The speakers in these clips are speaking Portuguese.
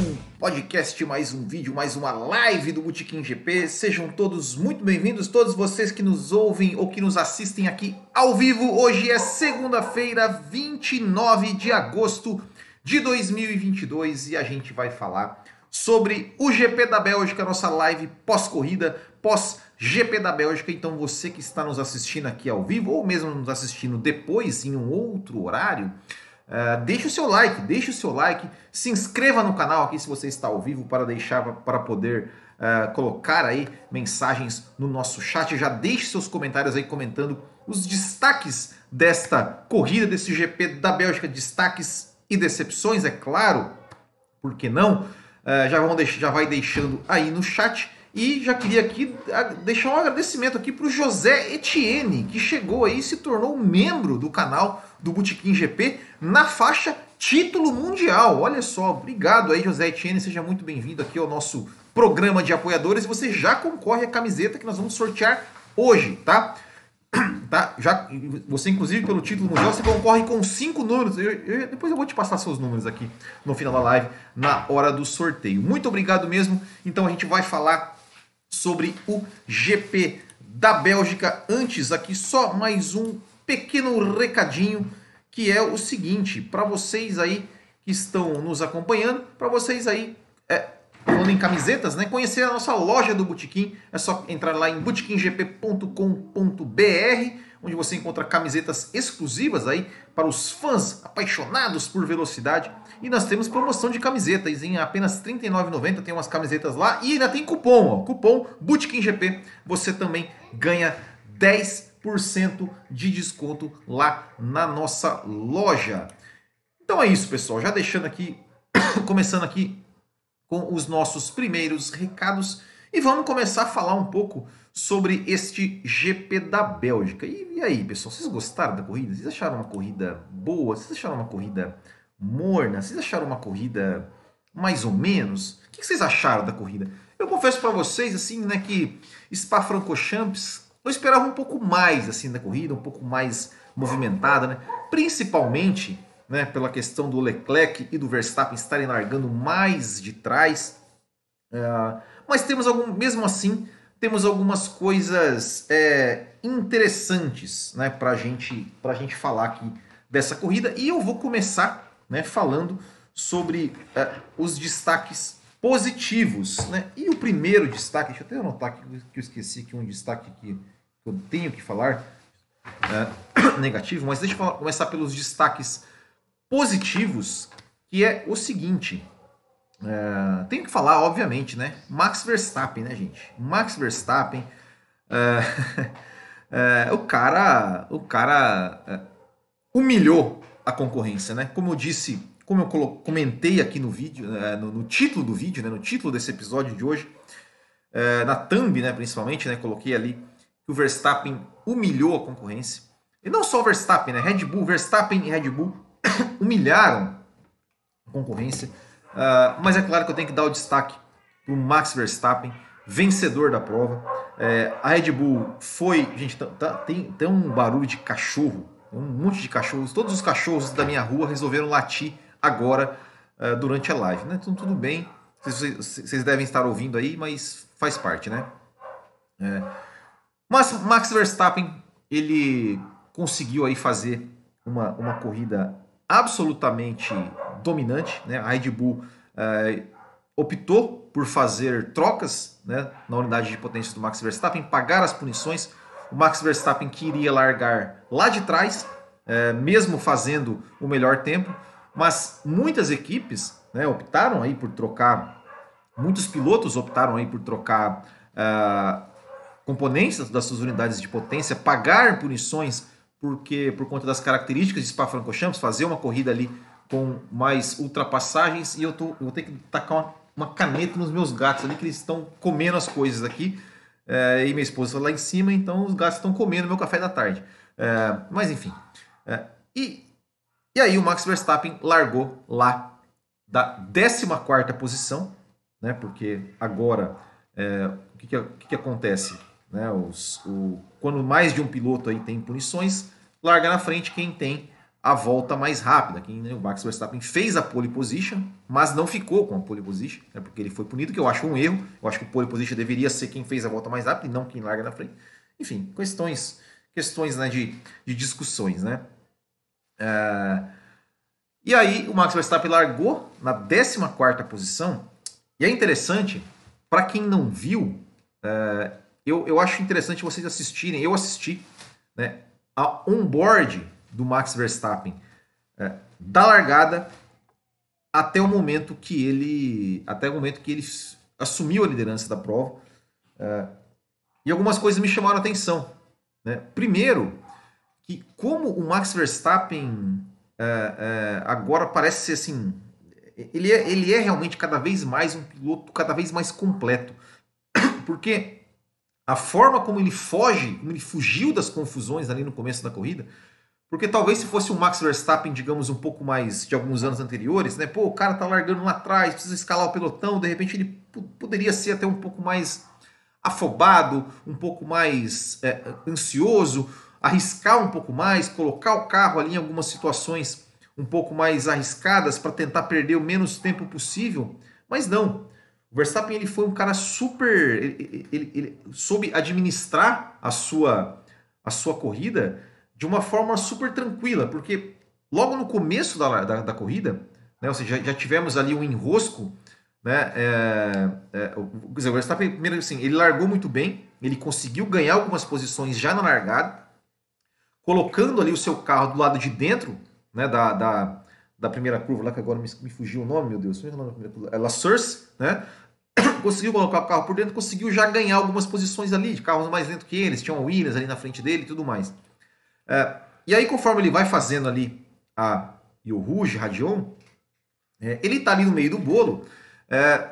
Um podcast, mais um vídeo, mais uma live do Botequim GP. Sejam todos muito bem-vindos, todos vocês que nos ouvem ou que nos assistem aqui ao vivo. Hoje é segunda-feira, 29 de agosto de 2022 e a gente vai falar sobre o GP da Bélgica, nossa live pós-corrida, pós-GP da Bélgica. Então você que está nos assistindo aqui ao vivo ou mesmo nos assistindo depois em um outro horário, Uh, deixe o seu like, deixe o seu like, se inscreva no canal aqui se você está ao vivo para deixar para poder uh, colocar aí mensagens no nosso chat. Já deixe seus comentários aí comentando os destaques desta corrida, desse GP da Bélgica, destaques e decepções, é claro, por que não? Uh, já, vão já vai deixando aí no chat. E já queria aqui deixar um agradecimento aqui para o José Etienne, que chegou aí e se tornou membro do canal do Botequim GP na faixa título mundial. Olha só, obrigado aí, José Etienne, seja muito bem-vindo aqui ao nosso programa de apoiadores. Você já concorre à camiseta que nós vamos sortear hoje, tá? tá? Já, você, inclusive, pelo título mundial, você concorre com cinco números. Eu, eu, depois eu vou te passar seus números aqui no final da live, na hora do sorteio. Muito obrigado mesmo. Então a gente vai falar sobre o GP da Bélgica. Antes, aqui só mais um pequeno recadinho que é o seguinte, para vocês aí que estão nos acompanhando, para vocês aí é, falando em camisetas, né? Conhecer a nossa loja do Botequim, é só entrar lá em botequimgp.com.br, onde você encontra camisetas exclusivas aí para os fãs apaixonados por velocidade. E nós temos promoção de camisetas em apenas R$ 39,90, tem umas camisetas lá. E ainda tem cupom, ó, cupom BotequimGP, você também ganha 10% de desconto lá na nossa loja. Então é isso, pessoal, já deixando aqui, começando aqui com os nossos primeiros recados e vamos começar a falar um pouco sobre este GP da Bélgica. E, e, aí, pessoal, vocês gostaram da corrida? Vocês acharam uma corrida boa? Vocês acharam uma corrida morna? Vocês acharam uma corrida mais ou menos? O que vocês acharam da corrida? Eu confesso para vocês assim, né, que Spa-Francorchamps eu esperava um pouco mais assim da corrida, um pouco mais movimentada, né? Principalmente né, pela questão do Leclerc e do Verstappen estarem largando mais de trás. Uh, mas temos algum, mesmo assim, temos algumas coisas é, interessantes né, para gente, a gente falar aqui dessa corrida. E eu vou começar né, falando sobre uh, os destaques positivos. Né? E o primeiro destaque, deixa eu até anotar aqui que eu esqueci que um destaque que eu tenho que falar uh, negativo, mas deixa eu começar pelos destaques positivos, que é o seguinte. Uh, tenho que falar, obviamente, né? Max Verstappen, né, gente? Max Verstappen, uh, uh, o cara, o cara humilhou a concorrência, né? Como eu disse, como eu comentei aqui no vídeo, no, no, título do vídeo, né? No título desse episódio de hoje, na thumb, né? Principalmente, né? Coloquei ali que o Verstappen humilhou a concorrência. E não só o Verstappen, né? Red Bull, Verstappen e Red Bull humilharam a concorrência. Uh, mas é claro que eu tenho que dar o destaque para o Max Verstappen, vencedor da prova. É, a Red Bull foi. Gente, tá, tem, tem um barulho de cachorro, um monte de cachorros. Todos os cachorros da minha rua resolveram latir agora uh, durante a live. Né? Então, tudo bem, vocês, vocês, devem estar ouvindo aí, mas faz parte, né? É. Mas Max Verstappen ele conseguiu aí fazer uma, uma corrida absolutamente dominante. Né? A Red Bull é, optou por fazer trocas né, na unidade de potência do Max Verstappen, pagar as punições. O Max Verstappen queria largar lá de trás, é, mesmo fazendo o melhor tempo, mas muitas equipes né, optaram aí por trocar, muitos pilotos optaram aí por trocar uh, componentes das suas unidades de potência, pagar punições porque por conta das características de Spa-Francorchamps, fazer uma corrida ali com mais ultrapassagens e eu, tô, vou ter que tacar uma, uma caneta nos meus gatos ali, que eles estão comendo as coisas aqui. É, e minha esposa lá em cima, então os gatos estão comendo meu café da tarde. É, mas enfim. É, e, e aí o Max Verstappen largou lá da 14 posição, né? Porque agora o que, que, o que, que acontece? Né? Os, o, quando mais de um piloto aí tem punições, larga na frente quem tem a volta mais rápida. Aqui né, o Max Verstappen fez a pole position, mas não ficou com a pole position, né, porque ele foi punido, que eu acho um erro. Eu acho que o pole position deveria ser quem fez a volta mais rápida e não quem larga na frente. Enfim, questões, questões né, de, de discussões, né? É... E aí o Max Verstappen largou na 14 posição. E é interessante, para quem não viu, é... eu, eu acho interessante vocês assistirem, eu assisti, né, a onboard do Max Verstappen é, da largada até o momento que ele até o momento que ele assumiu a liderança da prova é, e algumas coisas me chamaram a atenção né? primeiro que como o Max Verstappen é, é, agora parece ser assim ele é, ele é realmente cada vez mais um piloto cada vez mais completo porque a forma como ele foge como ele fugiu das confusões ali no começo da corrida porque talvez se fosse o Max Verstappen, digamos, um pouco mais de alguns anos anteriores, né? Pô, o cara tá largando lá atrás, precisa escalar o pelotão, de repente ele poderia ser até um pouco mais afobado, um pouco mais é, ansioso, arriscar um pouco mais, colocar o carro ali em algumas situações um pouco mais arriscadas para tentar perder o menos tempo possível. Mas não. O Verstappen ele foi um cara super. Ele, ele, ele soube administrar a sua, a sua corrida de uma forma super tranquila, porque logo no começo da, da, da corrida, né, ou seja, já, já, tivemos ali um enrosco, né, é, é, o, o Verstappen, primeiro assim, ele largou muito bem, ele conseguiu ganhar algumas posições já na largada, colocando ali o seu carro do lado de dentro né, da, da, da primeira curva, lá que agora me, me fugiu o nome, meu Deus, é La Source, né, conseguiu colocar o carro por dentro, conseguiu já ganhar algumas posições ali, de carros mais lentos que eles, tinham Williams ali na frente dele e tudo mais. É, e aí, conforme ele vai fazendo ali a e o Rouge, Radion, é, ele está ali no meio do bolo é,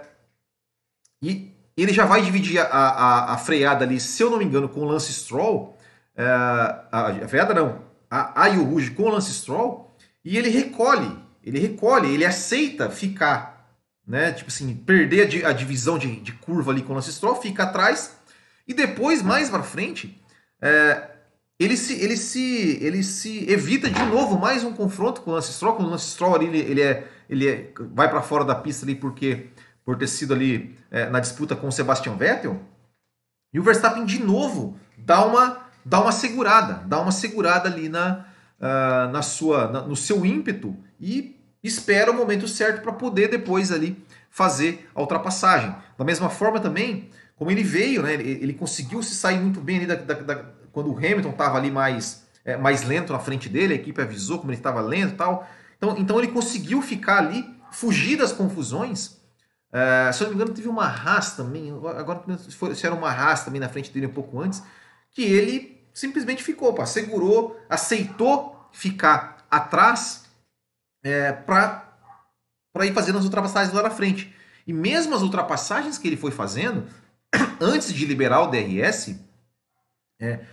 e ele já vai dividir a, a, a, freada ali, se eu não me engano, com o Lance Stroll. É, a, a, freada não, a, a Yu Rouge com o Lance Stroll, e ele recolhe, ele recolhe, ele aceita ficar, né? Tipo assim, perder a, divisão de, de curva ali com o Lance Stroll, fica atrás, e depois, mais para frente, é, ele se, ele se, ele se evita de novo mais um confronto com o Lance Stroll. O Lance Stroll ele, ele, é, ele é, vai para fora da pista ali porque por ter sido ali é, na disputa com o Sebastian Vettel. E o Verstappen de novo dá uma, dá uma segurada, dá uma segurada ali na, uh, na sua, na, no seu ímpeto e espera o momento certo para poder depois ali fazer a ultrapassagem. Da mesma forma também, como ele veio, né, ele, ele conseguiu se sair muito bem ali da, da, da quando o Hamilton estava ali mais, é, mais lento na frente dele, a equipe avisou como ele estava lento e tal. Então, então ele conseguiu ficar ali, fugir das confusões. É, se eu não me engano, teve uma Haas também, agora se era uma Haas também na frente dele um pouco antes, que ele simplesmente ficou, pá, segurou, aceitou ficar atrás é, para ir fazendo as ultrapassagens lá na frente. E mesmo as ultrapassagens que ele foi fazendo, antes de liberar o DRS, é,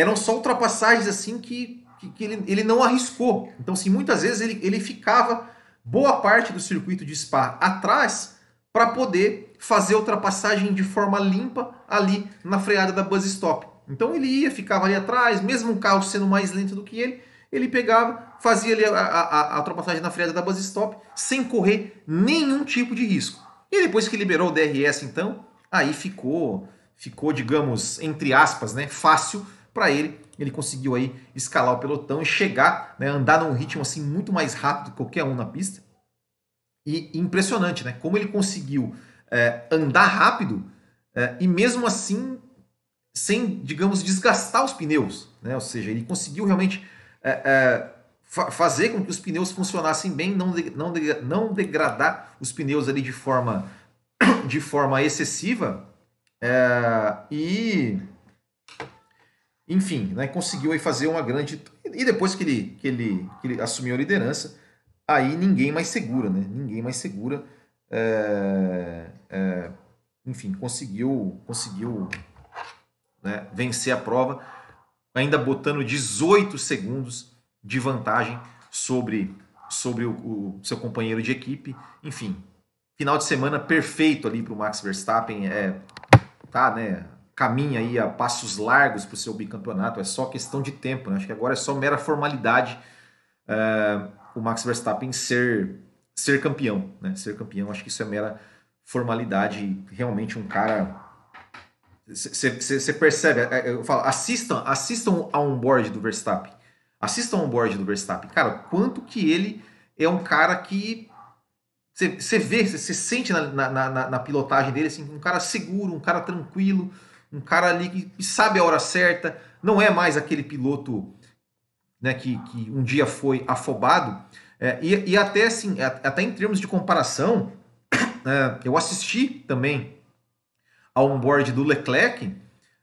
eram só ultrapassagens assim que, que, que, ele, ele não arriscou. Então, assim, muitas vezes ele, ele ficava boa parte do circuito de Spa atrás para poder fazer ultrapassagem de forma limpa ali na freada da buzz stop. Então ele ia, ficava ali atrás, mesmo o carro sendo mais lento do que ele, ele pegava, fazia ali a, a, a ultrapassagem na freada da buzz stop sem correr nenhum tipo de risco. E depois que liberou o DRS, então, aí ficou, ficou, digamos, entre aspas, né, fácil para ele. Ele conseguiu aí escalar o pelotão e chegar, né, andar num ritmo assim muito mais rápido que qualquer um na pista. E impressionante, né? Como ele conseguiu é, andar rápido é, e mesmo assim sem, digamos, desgastar os pneus, né? Ou seja, ele conseguiu realmente é, fa fazer com que os pneus funcionassem bem, não, de, não, de, não degradar os pneus ali de forma, de forma excessiva é, e enfim, né, conseguiu aí fazer uma grande. E depois que ele, que ele, que ele assumiu a liderança, aí ninguém mais segura, né? Ninguém mais segura. É, é, enfim, conseguiu, conseguiu né, vencer a prova, ainda botando 18 segundos de vantagem sobre, sobre o, o seu companheiro de equipe. Enfim, final de semana perfeito ali para o Max Verstappen. É, tá, né? Caminha aí a passos largos para o seu bicampeonato, é só questão de tempo. Né? Acho que agora é só mera formalidade é, o Max Verstappen ser, ser campeão. Né? Ser campeão, acho que isso é mera formalidade. Realmente um cara. Você percebe, é, eu falo, assistam, assistam a onboard do Verstappen. Assistam a onboard do Verstappen. Cara, quanto que ele é um cara que você vê, você sente na, na, na, na, pilotagem dele assim, um cara seguro, um cara tranquilo, um cara ali que sabe a hora certa, não é mais aquele piloto né, que, que um dia foi afobado. É, e, e, até assim, até em termos de comparação, é, eu assisti também ao onboard do Leclerc.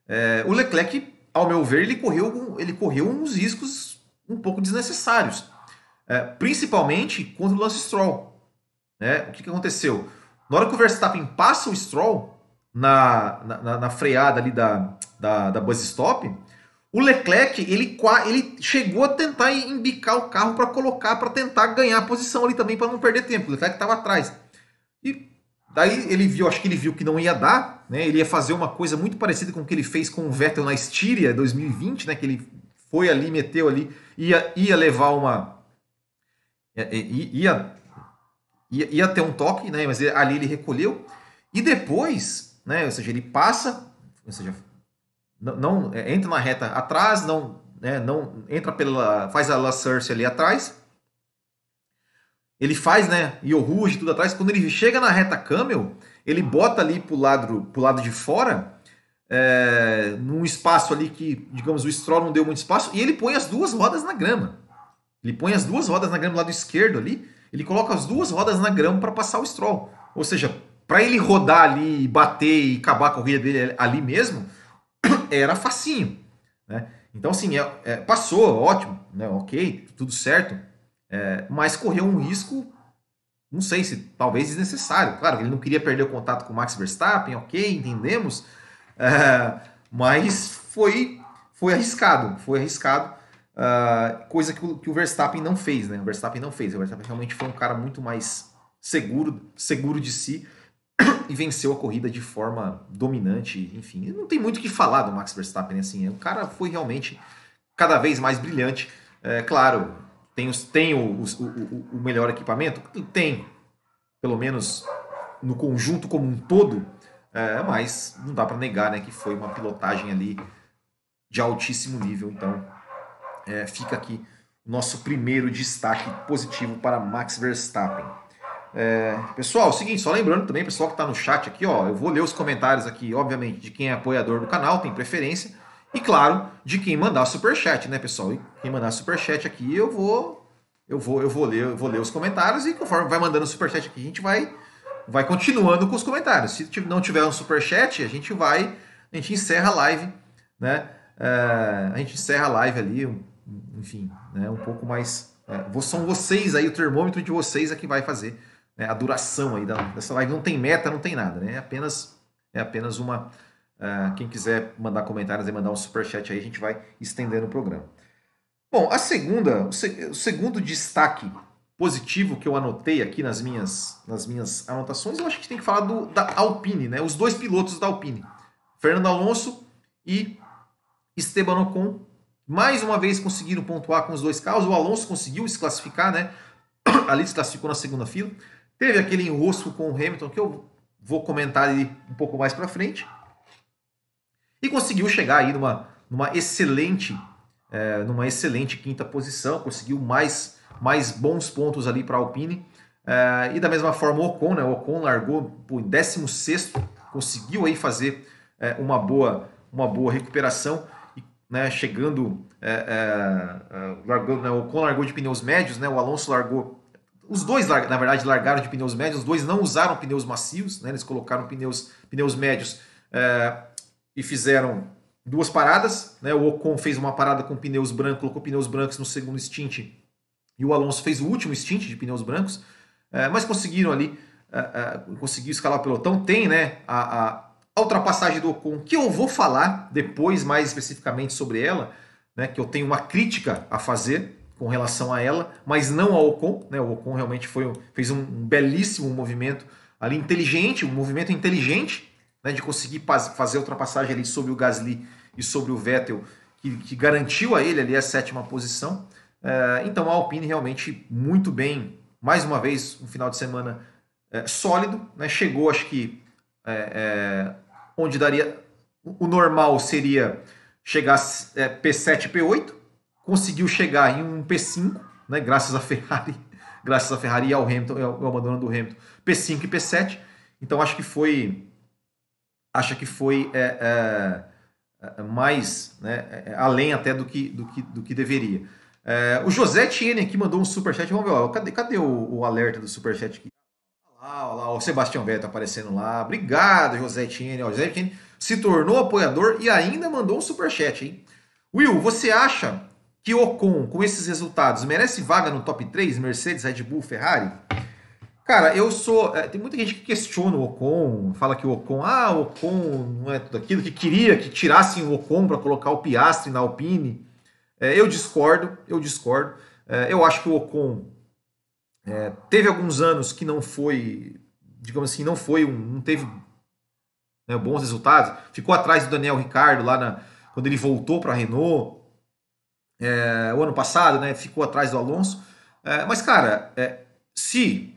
É, o Leclerc, ao meu ver, ele correu, ele correu uns riscos um pouco desnecessários, é, principalmente contra o Lance Stroll. Né? O que, que aconteceu? Na hora que o Verstappen passa o Stroll na, na, na freada ali da, da, da buzz stop, o Leclerc ele, ele chegou a tentar embicar o carro para colocar, para tentar ganhar a posição ali também, para não perder tempo. O Leclerc estava atrás. E daí ele viu, acho que ele viu que não ia dar, né? Ele ia fazer uma coisa muito parecida com o que ele fez com o Vettel na Estíria 2020, né? Que ele foi ali, meteu ali, ia, ia levar uma. Ia, ia, ia ter um toque, né? Mas ali ele recolheu. E depois, né? Ou seja, ele passa, ou seja, não, não é, entra na reta atrás, não, né, não entra pela, faz a La Source ali atrás. Ele faz, né, e o Ruge tudo atrás. Quando ele chega na reta Camel, ele bota ali pro lado, pro lado de fora, é, num espaço ali que, digamos, o Stroll não deu muito espaço, e ele põe as duas rodas na grama. Ele põe as duas rodas na grama do lado esquerdo ali, ele coloca as duas rodas na grama para passar o Stroll. Ou seja, para ele rodar ali, bater e acabar a corrida dele ali mesmo, era facinho. Né? Então, assim, é, é, passou, ótimo, né? ok, tudo certo, é, mas correu um risco, não sei se talvez desnecessário. Claro, ele não queria perder o contato com o Max Verstappen, ok, entendemos, é, mas foi, foi arriscado, foi arriscado, uh, coisa que o, que o Verstappen não fez, né? O Verstappen não fez, o Verstappen realmente foi um cara muito mais seguro, seguro de si, e venceu a corrida de forma dominante, enfim. Não tem muito o que falar do Max Verstappen, assim. O cara foi realmente cada vez mais brilhante. É, claro, tem, os, tem o, o, o melhor equipamento? Tem, pelo menos no conjunto como um todo, é, mas não dá para negar né, que foi uma pilotagem ali de altíssimo nível. Então, é, fica aqui nosso primeiro destaque positivo para Max Verstappen. É, pessoal, seguinte, só lembrando também, pessoal que está no chat aqui, ó, eu vou ler os comentários aqui, obviamente, de quem é apoiador do canal, tem preferência, e claro, de quem mandar super chat, né, pessoal? E quem mandar super chat aqui, eu vou eu vou eu vou ler, eu vou ler os comentários e conforme vai mandando super chat aqui, a gente vai vai continuando com os comentários. Se não tiver um super chat, a gente vai a gente encerra a live, né? É, a gente encerra a live ali, enfim, né, um pouco mais é, são vocês aí, o termômetro de vocês é que vai fazer né, a duração aí dessa live. Não tem meta, não tem nada, né? É apenas, é apenas uma. Uh, quem quiser mandar comentários e mandar um super chat aí, a gente vai estendendo o programa. Bom, a segunda, o, o segundo destaque positivo que eu anotei aqui nas minhas, nas minhas anotações, eu acho que tem que falar do, da Alpine, né? Os dois pilotos da Alpine, Fernando Alonso e Esteban Ocon, mais uma vez conseguiram pontuar com os dois carros. O Alonso conseguiu se classificar, né? Ali se classificou na segunda fila. Teve aquele enrosco com o Hamilton que eu vou comentar ali um pouco mais para frente. E conseguiu chegar aí numa, numa excelente é, numa excelente quinta posição, conseguiu mais, mais bons pontos ali para a Alpine. É, e da mesma forma o Ocon, né? O Ocon largou pô, em 16 conseguiu aí fazer é, uma, boa, uma boa recuperação, e, né, chegando, é, é, é, largou, né, o Ocon largou de pneus médios, né, o Alonso largou os dois, na verdade, largaram de pneus médios, os dois não usaram pneus macios, né? eles colocaram pneus, pneus médios é, e fizeram duas paradas. Né? O Ocon fez uma parada com pneus brancos, colocou pneus brancos no segundo stint, e o Alonso fez o último stint de pneus brancos, é, mas conseguiram ali, é, conseguiu escalar o pelotão. Tem né, a, a, ultrapassagem do Ocon, que eu vou falar depois mais especificamente sobre ela, né, que eu tenho uma crítica a fazer com relação a ela, mas não ao Ocon. Né? O Ocon realmente foi, fez um, belíssimo movimento ali inteligente, um movimento inteligente né, de conseguir fazer a ultrapassagem ali sobre o Gasly e sobre o Vettel, que, que garantiu a ele ali a sétima posição. É, então a Alpine realmente muito bem, mais uma vez, um final de semana é, sólido, né? chegou, acho que é, é onde daria. O normal seria chegar é, P7 P8, conseguiu chegar em um P5, né? graças a Ferrari, graças a Ferrari e ao Hamilton, ao abandono do Hamilton, P5 e P7. Então acho que foi. Acho que foi é, é, mais né, além até do que, do que, do que deveria. É, o José Tiene aqui mandou um superchat. Vamos ver, ó, cadê, cadê o, o alerta do superchat aqui? Olha lá, lá, o Sebastião Vettel aparecendo lá. Obrigado, José Tiene. O José Tiene se tornou apoiador e ainda mandou um superchat, hein? Will, você acha que Ocon, com esses resultados, merece vaga no top 3? Mercedes, Red Bull, Ferrari? Cara, eu sou. É, tem muita gente que questiona o Ocon, fala que o Ocon, ah, o Ocon não é tudo aquilo, que queria que tirassem o Ocon para colocar o Piastri na Alpine. É, eu discordo, eu discordo. É, eu acho que o Ocon é, teve alguns anos que não foi, digamos assim, não foi um, não teve né, bons resultados. Ficou atrás do Daniel Ricardo lá na, quando ele voltou para a Renault é, o ano passado, né? Ficou atrás do Alonso. É, mas cara, é, se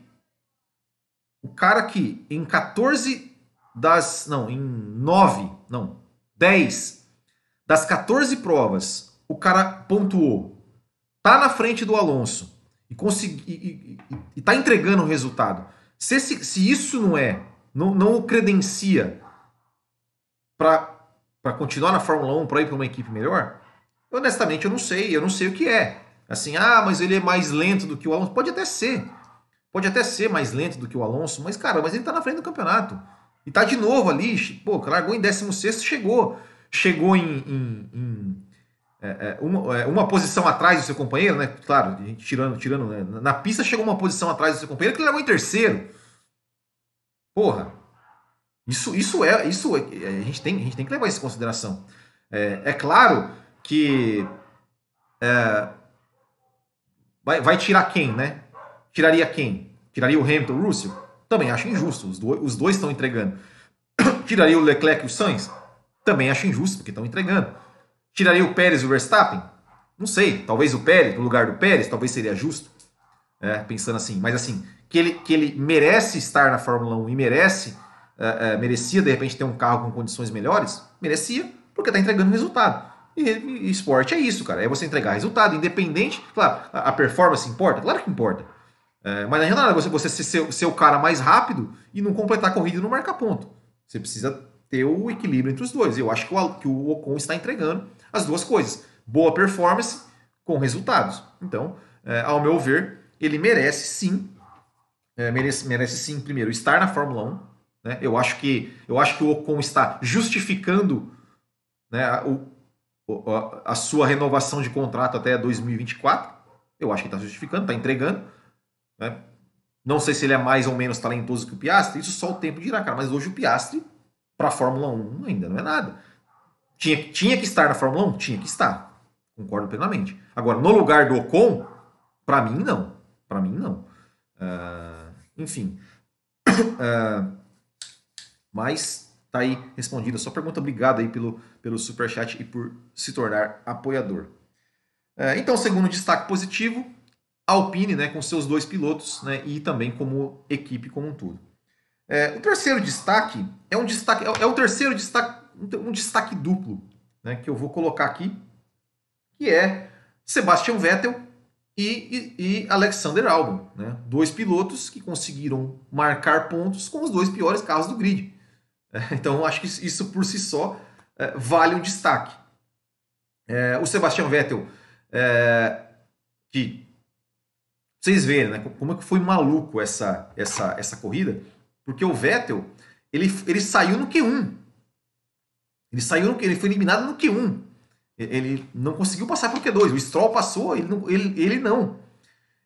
o cara que em 14 das, não, em 9, não, 10 das 14 provas o cara pontuou, tá na frente do Alonso e, consegui, e, e, e tá entregando o resultado. Se, esse, se isso não é, não, não o credencia para continuar na Fórmula 1, para ir para uma equipe melhor, honestamente eu não sei, eu não sei o que é. Assim, ah, mas ele é mais lento do que o Alonso. Pode até ser. Pode até ser mais lento do que o Alonso, mas, cara, mas ele tá na frente do campeonato. E tá de novo ali, pô, largou em 16, chegou. Chegou em, em, em é, é, uma, é, uma, posição atrás do seu companheiro, né? Claro, tirando, tirando. Né? Na pista chegou uma posição atrás do seu companheiro que ele levou em terceiro. Porra. Isso, isso é. Isso é, a, gente tem, a gente tem que levar isso em consideração. É, é claro que. É, vai, vai tirar quem, né? Tiraria quem? Tiraria o Hamilton, o Russell? Também acho injusto. Os dois, os dois estão entregando. Tiraria o Leclerc e o Sainz? Também acho injusto, porque estão entregando. Tiraria o Pérez e o Verstappen? Não sei, talvez o Pérez, no lugar do Pérez, talvez seria justo. É, pensando assim, mas assim, que ele, que ele merece estar na Fórmula 1 e merece, é, é, merecia de repente ter um carro com condições melhores, merecia, porque está entregando resultado. E, esporte é isso, cara, é você entregar resultado, independente, claro, a, a performance importa, claro que importa. É, mas não adianta nada você, você ser, ser, o cara mais rápido e não completar a corrida e não marcar ponto. Você precisa ter o equilíbrio entre os dois. Eu acho que o, que o Ocon está entregando as duas coisas. Boa performance com resultados. Então, é, ao meu ver, ele merece sim, é, merece, merece sim, primeiro, estar na Fórmula 1. Né? Eu, acho que, eu acho que o Ocon está justificando né, o, a, sua renovação de contrato até 2024. Eu acho que está justificando, está entregando. Né? Não sei se ele é mais ou menos talentoso que o Piastri, isso só o tempo dirá, cara. Mas hoje o Piastri, para a Fórmula 1, ainda não é nada. Tinha, tinha que estar na Fórmula 1? Tinha que estar. Concordo plenamente. Agora, no lugar do Ocon, para mim, não. Para mim, não. Uh, enfim. Uh, mas tá aí respondida. Só pergunta, obrigado aí pelo, pelo superchat e por se tornar apoiador. Uh, então, segundo destaque positivo, Alpine, né, com seus dois pilotos, né, e também como equipe como um todo. É, o terceiro destaque é um destaque, é, é o terceiro destaque um destaque duplo né, que eu vou colocar aqui, que é Sebastian Vettel e, e, e Alexander Albon. Né, dois pilotos que conseguiram marcar pontos com os dois piores carros do grid. Então, acho que isso por si só é, vale um destaque. É, o Sebastian Vettel, é, que vocês verem né, como é que foi maluco essa, essa, essa corrida, porque o Vettel ele, ele saiu no Q1 ele saiu, ele foi eliminado no Q1. Ele não conseguiu passar para o Q2. O Stroll passou, ele não, ele, ele não.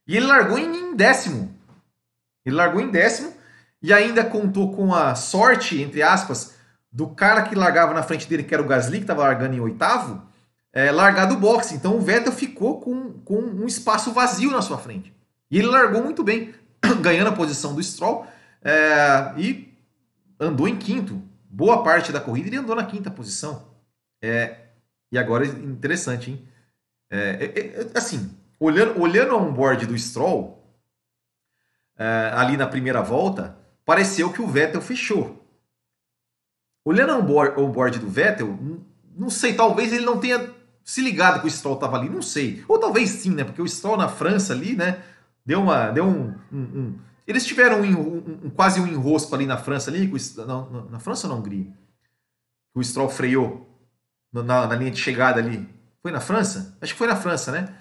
E ele largou em décimo. Ele largou em décimo e ainda contou com a sorte, entre aspas, do cara que largava na frente dele, que era o Gasly, que estava largando em oitavo, é, largar do boxe. Então o Vettel ficou com, com um espaço vazio na sua frente. E ele largou muito bem, ganhando a posição do Stroll é, e andou em quinto boa parte da corrida ele andou na quinta posição. É, e agora, interessante, hein? É, é, é, assim, olhando, olhando o onboard do Stroll, é, ali na primeira volta, pareceu que o Vettel fechou. Olhando o onboard do Vettel, não sei, talvez ele não tenha se ligado que o Stroll estava ali, não sei. Ou talvez sim, né? Porque o Stroll na França ali, né? Deu uma. Deu um. um, um eles tiveram um, quase um enrosco ali na França ali. não, na França ou na Hungria? O Stroll freou na, na, linha de chegada ali. Foi na França? Acho que foi na França, né?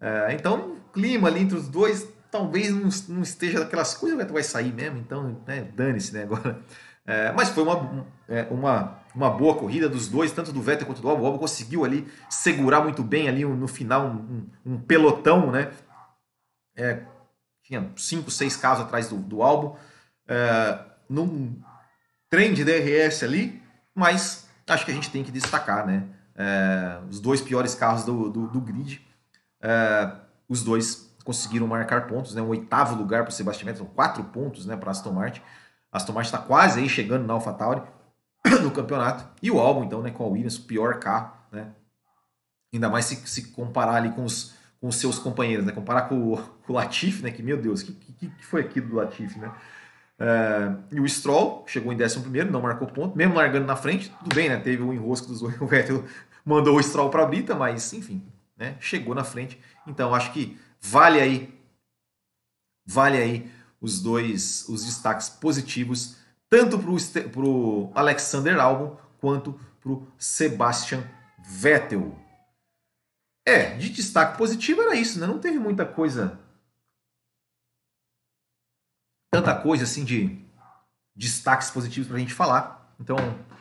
É, então, o clima ali entre os dois talvez não, não esteja daquelas coisas, vai sair mesmo, então né, dane-se, né? Agora. É, mas foi uma, é, uma, uma boa corrida dos dois, tanto do Vettel quanto do Albon. O Albon conseguiu ali segurar muito bem ali no final um, um, um pelotão, né? É, tinha cinco, seis carros atrás do, do Albon, é, num trem de DRS ali, mas acho que a gente tem que destacar, né? É, os dois piores carros do, do, do grid, é, os dois conseguiram marcar pontos, né? Um oitavo lugar para o Sebastian Vettel, quatro pontos, né? Para Aston Martin. Aston Martin está quase aí chegando na AlphaTauri no campeonato. E o Albon, então, né, com a Williams, o pior carro, né? Ainda mais se, se comparar ali com os, com os seus companheiros, né? Comparar com com o Latifi, né? Que, meu Deus, que, que, que, foi aquilo do Latifi, né? É, e o Stroll chegou em 11 não marcou ponto, mesmo largando na frente, tudo bem, né? Teve um enrosco dos o Vettel mandou o Stroll para a brita, mas enfim, né? Chegou na frente. Então acho que vale aí, vale aí os dois os destaques positivos, tanto para o Alexander Albon quanto para o Sebastian Vettel. É, de destaque positivo era isso, né? Não teve muita coisa. Tanta coisa assim de destaques positivos para a gente falar. Então,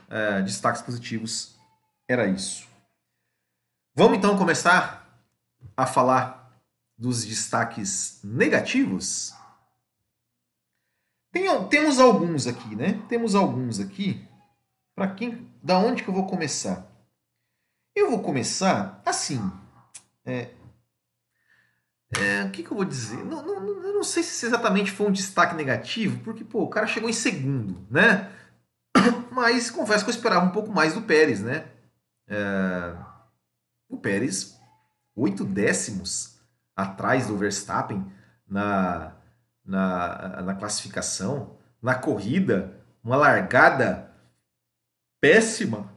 é, destaques positivos era isso. Vamos então começar a falar dos destaques negativos? Tem, temos alguns aqui, né? Temos alguns aqui. Para quem, da onde que eu vou começar? Eu vou começar assim. É, é, o que, que, eu vou dizer? Não, não, eu não sei se exatamente foi um destaque negativo, porque pô, o cara chegou em segundo, né? Mas confesso que eu esperava um pouco mais do Pérez, né? É, o Pérez, oito décimos atrás do Verstappen na, na, na classificação, na corrida, uma largada péssima.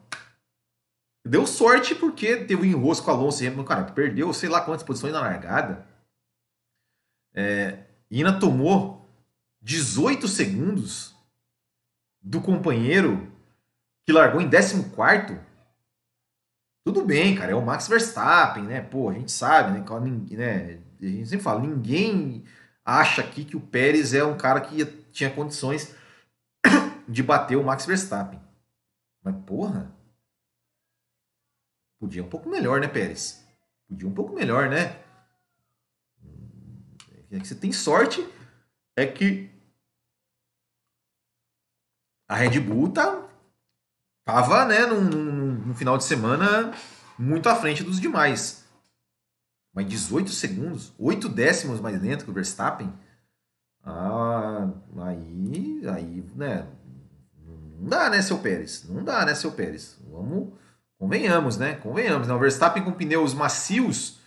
Deu sorte porque teve um enrosco com Alonso e cara, perdeu sei lá quantas posições na largada. É, ainda tomou 18 segundos do companheiro que largou em 14. Tudo bem, cara, é o Max Verstappen, né? Pô, a gente sabe, né? né a gente sempre fala, ninguém acha aqui que o Pérez é um cara que tinha condições de bater o Max Verstappen. Mas, porra, podia um pouco melhor, né, Pérez? Podia um pouco melhor, né? É que você tem sorte é que a Red Bull tá, tava, né, num, num, num final de semana muito à frente dos demais. Mas 18 segundos, 8 décimos mais lento que o Verstappen. Ah, aí, aí, né? Não dá, né, seu Pérez? Não dá, né, seu Pérez? Vamos, convenhamos, né? Convenhamos. Né? O Verstappen com pneus macios,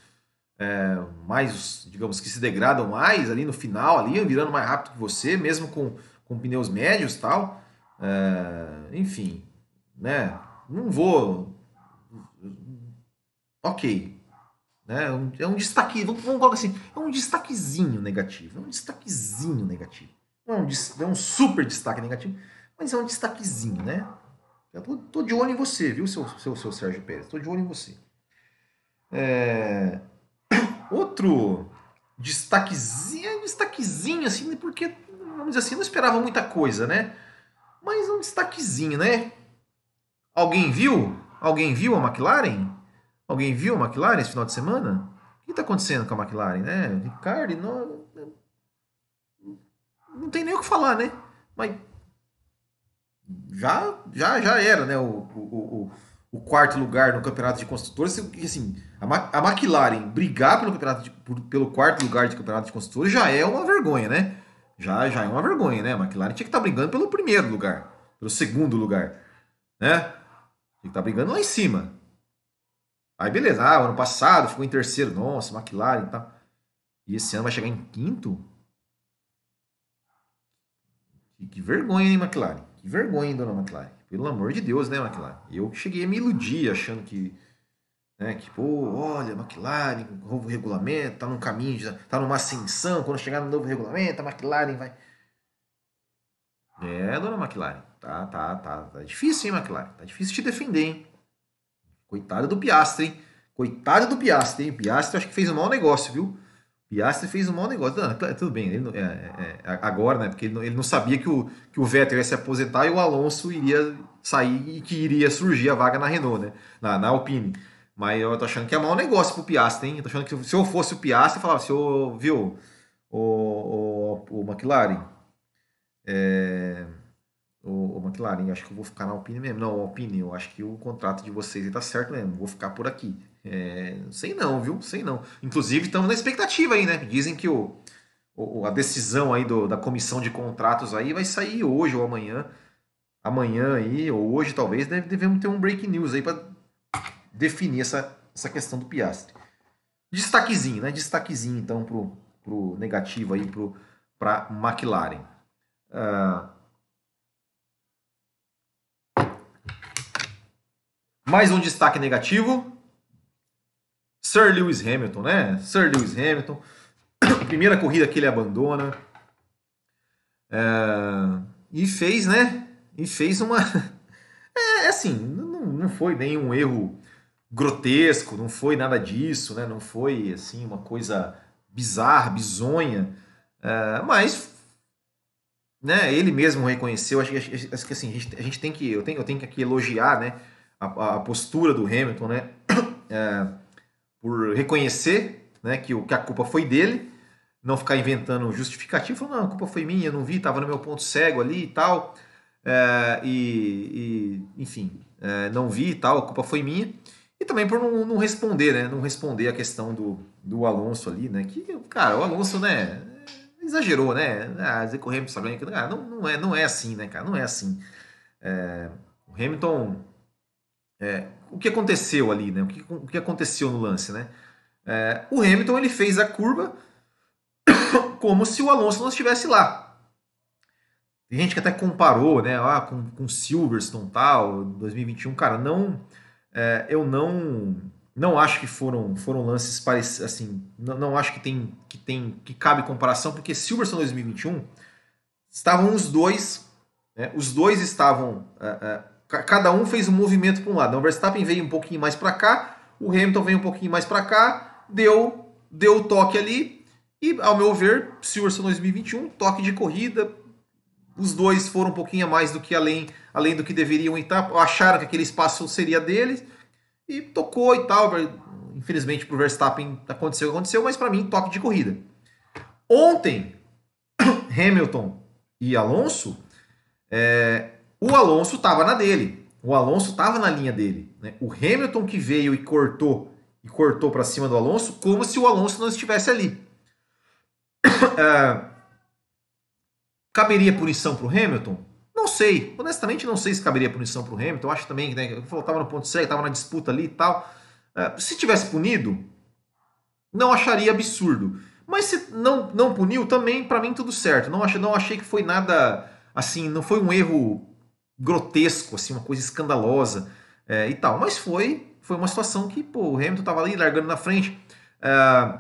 é, mais, digamos que se degradam mais ali no final, ali, virando mais rápido que você, mesmo com, com pneus médios tal. É, enfim, né? Não vou. Ok, né? É, um, é um destaque, vamos, vamos colocar assim, é um destaquezinho negativo. É um destaquezinho negativo. Não é um, é um super destaque negativo, mas é um destaquezinho, né? Eu tô, tô de olho em você, viu, seu, seu, seu Sérgio Pérez? Tô de olho em você. É... Outro destaquezinho, destaquezinho, assim, porque, vamos dizer assim, não esperava muita coisa, né? Mas um destaquezinho, né? Alguém viu? Alguém viu a McLaren? Alguém viu a McLaren esse final de semana? O que está acontecendo com a McLaren, né? Ricardo, não, não tem nem o que falar, né? Mas já, já, já era, né? O, o, o, o quarto lugar no campeonato de construtores. Assim, a, a McLaren brigar pelo, campeonato de, por, pelo quarto lugar de campeonato de construtores já é uma vergonha, né? Já, já é uma vergonha, né? A McLaren tinha que estar tá brigando pelo primeiro lugar, pelo segundo lugar, né? Tinha que estar tá brigando lá em cima. Aí beleza, ah, ano passado ficou em terceiro, nossa, McLaren e tal. E esse ano vai chegar em quinto? Que, que vergonha, hein, McLaren? Que vergonha, dona McLaren? Pelo amor de Deus, né, McLaren? Eu cheguei a me iludir achando que. Né, que, pô, olha, McLaren, novo regulamento, tá num caminho, tá numa ascensão. Quando chegar no novo regulamento, a McLaren vai. É, dona McLaren. Tá, tá, tá. Tá difícil, hein, McLaren? Tá difícil te defender, hein? Coitado do Piastre, hein? Coitado do Piastre, hein? Piastre acho que fez um mau negócio, viu? Piastre fez um mau negócio. Não, tudo bem, ele, é, é, é, agora, né? Porque ele não, ele não, sabia que o, que o Vettel ia se aposentar e o Alonso iria sair e que iria surgir a vaga na Renault, né? Na, na Alpine. Mas eu tô achando que é mau negócio pro Piastre, hein? Eu tô achando que se eu fosse o Piastre, eu falava, se eu, viu, o, o, o McLaren, é, o, o McLaren, acho que eu vou ficar na Alpine mesmo. Não, Alpine, eu acho que o contrato de vocês está certo mesmo, vou ficar por aqui. É, sei não, viu? Sei não. Inclusive, estamos na expectativa aí, né? Dizem que o, o, a decisão aí do, da comissão de contratos aí vai sair hoje ou amanhã. Amanhã aí, ou hoje talvez, deve, devemos ter um breaking news aí para definir essa, essa questão do Piastre. Destaquezinho, né? Destaquezinho então pro, pro negativo aí pro, pra McLaren. Uh, Mais um destaque negativo. Sir Lewis Hamilton, né? Sir Lewis Hamilton. Primeira corrida que ele abandona. É, e fez, né? E fez uma. É, é assim, não, não foi nenhum erro grotesco, não foi nada disso, né? Não foi assim uma coisa bizarra, bizonha. É, mas né, ele mesmo reconheceu, acho que, acho que assim, a gente, a gente, tem que, eu tenho, eu tenho que aqui elogiar, né, a, a postura do Hamilton, né? É, por reconhecer né, que, o, que a culpa foi dele, não ficar inventando justificativo, falando, não, a culpa foi minha, não vi, estava no meu ponto cego ali e tal, é, e, e, enfim, é, não vi e tal, a culpa foi minha. E também por não, não, responder, né? Não responder a questão do, do Alonso ali, né? Que, cara, o Alonso, né? Exagerou, né? Ah, dizer que o Hamilton sabe, ah, não, não, é, não é assim, né, cara? Não é assim. É, o Hamilton é, o que aconteceu ali, né? O que, o que aconteceu no lance, né? É, o Hamilton ele fez a curva como se o Alonso não estivesse lá. Tem gente que até comparou, né? Ah, com, com Silverstone tal, 2021, cara, não, é, eu não, não acho que foram, foram lances parecidos, assim, não, não acho que tem, que tem, que cabe comparação, porque Silverstone 2021 estavam os dois, né, os dois estavam é, é cada um fez um movimento para um lado. Então, o Verstappen veio um pouquinho mais para cá, o Hamilton veio um pouquinho mais para cá, deu deu o toque ali e, ao meu ver, Silverstone 2021, toque de corrida, os dois foram um pouquinho a mais do que além, além do que deveriam estar, acharam que aquele espaço seria deles e tocou e tal. Infelizmente para o Verstappen aconteceu o que aconteceu, mas para mim toque de corrida. Ontem, Hamilton e Alonso é, o Alonso estava na dele. O Alonso estava na linha dele. Né? O Hamilton que veio e cortou e cortou para cima do Alonso, como se o Alonso não estivesse ali. é, caberia punição para o Hamilton? Não sei. Honestamente, não sei se caberia punição para o Hamilton. Acho também que né, estava no ponto cego, estava na disputa ali e tal. É, se tivesse punido, não acharia absurdo. Mas se não, não puniu, também, para mim, tudo certo. Não não achei que foi nada assim, não foi um erro grotesco, assim, uma coisa escandalosa é, e tal. Mas foi, foi uma situação que pô, o Hamilton estava ali largando na frente. É,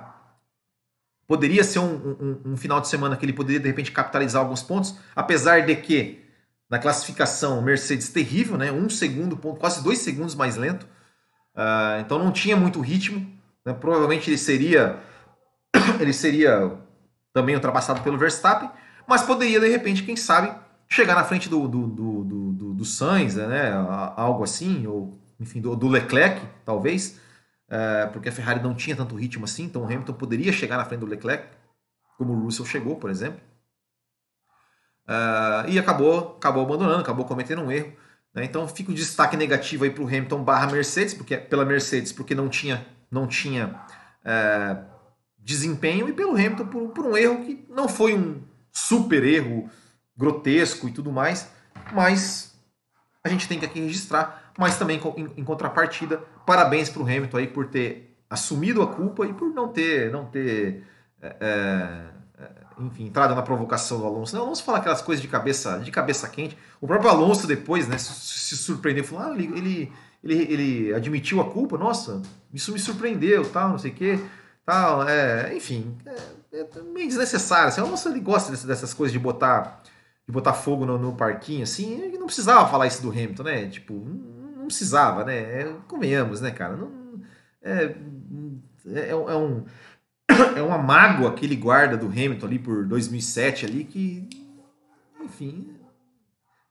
poderia ser um, um, um, final de semana que ele poderia de repente capitalizar alguns pontos, apesar de que na classificação Mercedes terrível, né? Um segundo ponto, quase dois segundos mais lento. Uh, então não tinha muito ritmo. Né? Provavelmente ele seria ele seria também ultrapassado pelo Verstappen, mas poderia de repente, quem sabe, chegar na frente do, do, do, do, do Sainz, né? Algo assim, ou enfim, do, do Leclerc, talvez, é, porque a Ferrari não tinha tanto ritmo assim, então o Hamilton poderia chegar na frente do Leclerc, como o Russell chegou, por exemplo. É, e acabou, acabou abandonando, acabou cometendo um erro. Né? Então fica o destaque negativo aí para o Hamilton barra Mercedes, porque pela Mercedes, porque não tinha, não tinha é, desempenho, e pelo Hamilton por, por um erro que não foi um super erro grotesco e tudo mais, mas a gente tem que aqui registrar, mas também em, contrapartida, parabéns para o Hamilton aí por ter assumido a culpa e por não ter, não ter é, é, enfim, entrado na provocação do Alonso. Não, Alonso fala aquelas coisas de cabeça, de cabeça quente. O próprio Alonso depois, né, se, se surpreendeu, falou, ah, ele, ele, ele, ele, admitiu a culpa, nossa, isso me surpreendeu, tal, não sei o quê, tal, é, enfim, é, é meio desnecessário. Assim, o Alonso ele gosta dessas coisas de botar de botar fogo no, no parquinho, assim, não precisava falar isso do Hamilton, né? Tipo, não, precisava, né? É, convenhamos, né, cara? Não, é, é, é, um, é uma mágoa que ele guarda do Hamilton ali por 2007 ali que, enfim,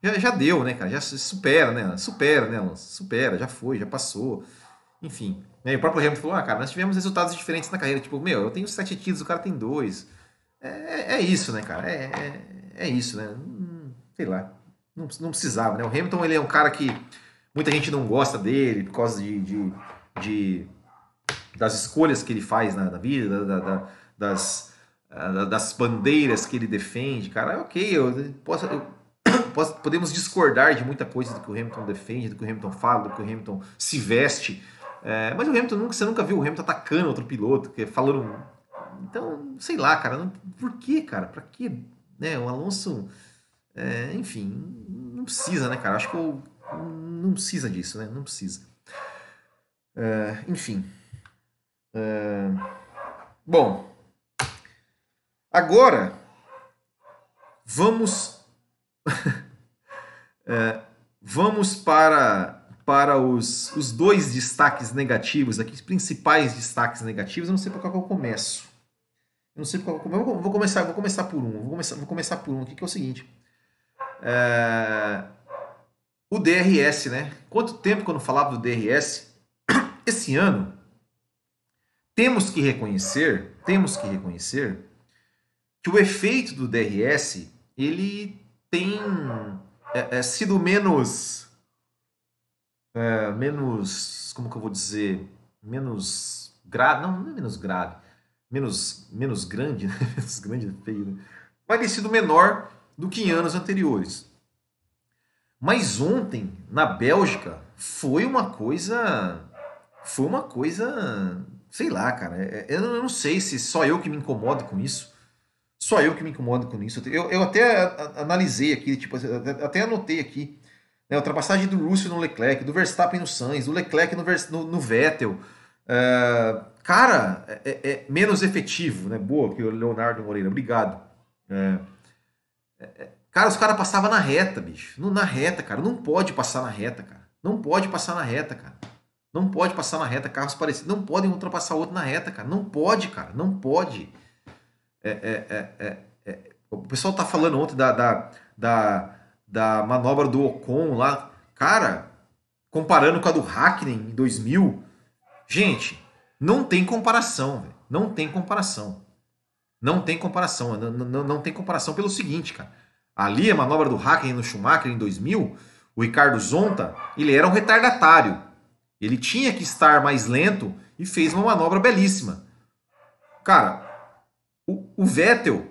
já, já deu, né, cara? Já supera, né? Supera, né? Supera, já foi, já passou. Enfim. Né? E o próprio Hamilton falou, ah, cara, nós tivemos resultados diferentes na carreira. Tipo, meu, eu tenho sete títulos, o cara tem dois. É, é, é isso, né, cara? É, é é isso, né? Sei lá. Não, não, precisava, né? O Hamilton ele é um cara que muita gente não gosta dele por causa de, de, de das escolhas que ele faz na, na vida, da, da, das, das bandeiras que ele defende. Cara, é ok, eu posso, eu podemos discordar de muita coisa do que o Hamilton defende, do que o Hamilton fala, do que o Hamilton se veste. É, mas o Hamilton nunca, você nunca viu o Hamilton atacando outro piloto, falando. Então, sei lá, cara, não, por que, cara? Pra que né? O Alonso, é, enfim, não precisa, né, cara? Acho que eu, não precisa disso, né? Não precisa. É, enfim. É, bom, agora vamos é, vamos para para os, os dois destaques negativos aqui, os principais destaques negativos. Eu não sei por qual que eu começo não sei qual, eu vou começar, vou começar por um, vou começar, vou começar por um aqui que é o seguinte. É, o DRS, né? Quanto tempo que eu não falava do DRS? Esse ano temos que reconhecer, temos que reconhecer que o efeito do DRS ele tem é, é, sido menos é, menos como que eu vou dizer menos grave não, não é menos grave menos, menos grande, né? menos grande é feio, né? mas tem sido menor do que em anos anteriores. Mas ontem, na Bélgica, foi uma coisa. Foi uma coisa. Sei lá, cara. É, é, eu não sei se só eu que me incomodo com isso. Só eu que me incomodo com isso. Eu, eu até analisei aqui, tipo, até anotei aqui. Né, a ultrapassagem do Russell no Leclerc, do Verstappen no Sainz, do Leclerc no, no, no Vettel. Uh, cara, é, é, é, menos efetivo, né? Boa, que o Leonardo Moreira, obrigado. É, é, é cara, os caras passavam na reta, bicho. Na reta, cara. Não pode passar na reta, cara. Não pode passar na reta, cara. Não pode passar na reta, carros parecidos. Não podem ultrapassar outro na reta, cara. Não pode, cara. Não pode. o pessoal tá falando ontem da, da, da, da manobra do Ocon lá. Cara, comparando com a do Hackney em 2000. Gente, não tem comparação. Não tem comparação. Não tem comparação. Não, não, não tem comparação pelo seguinte, cara. Ali, a manobra do Hackney no Schumacher em 2000, o Ricardo Zonta, ele era um retardatário. Ele tinha que estar mais lento e fez uma manobra belíssima. Cara, o, o Vettel,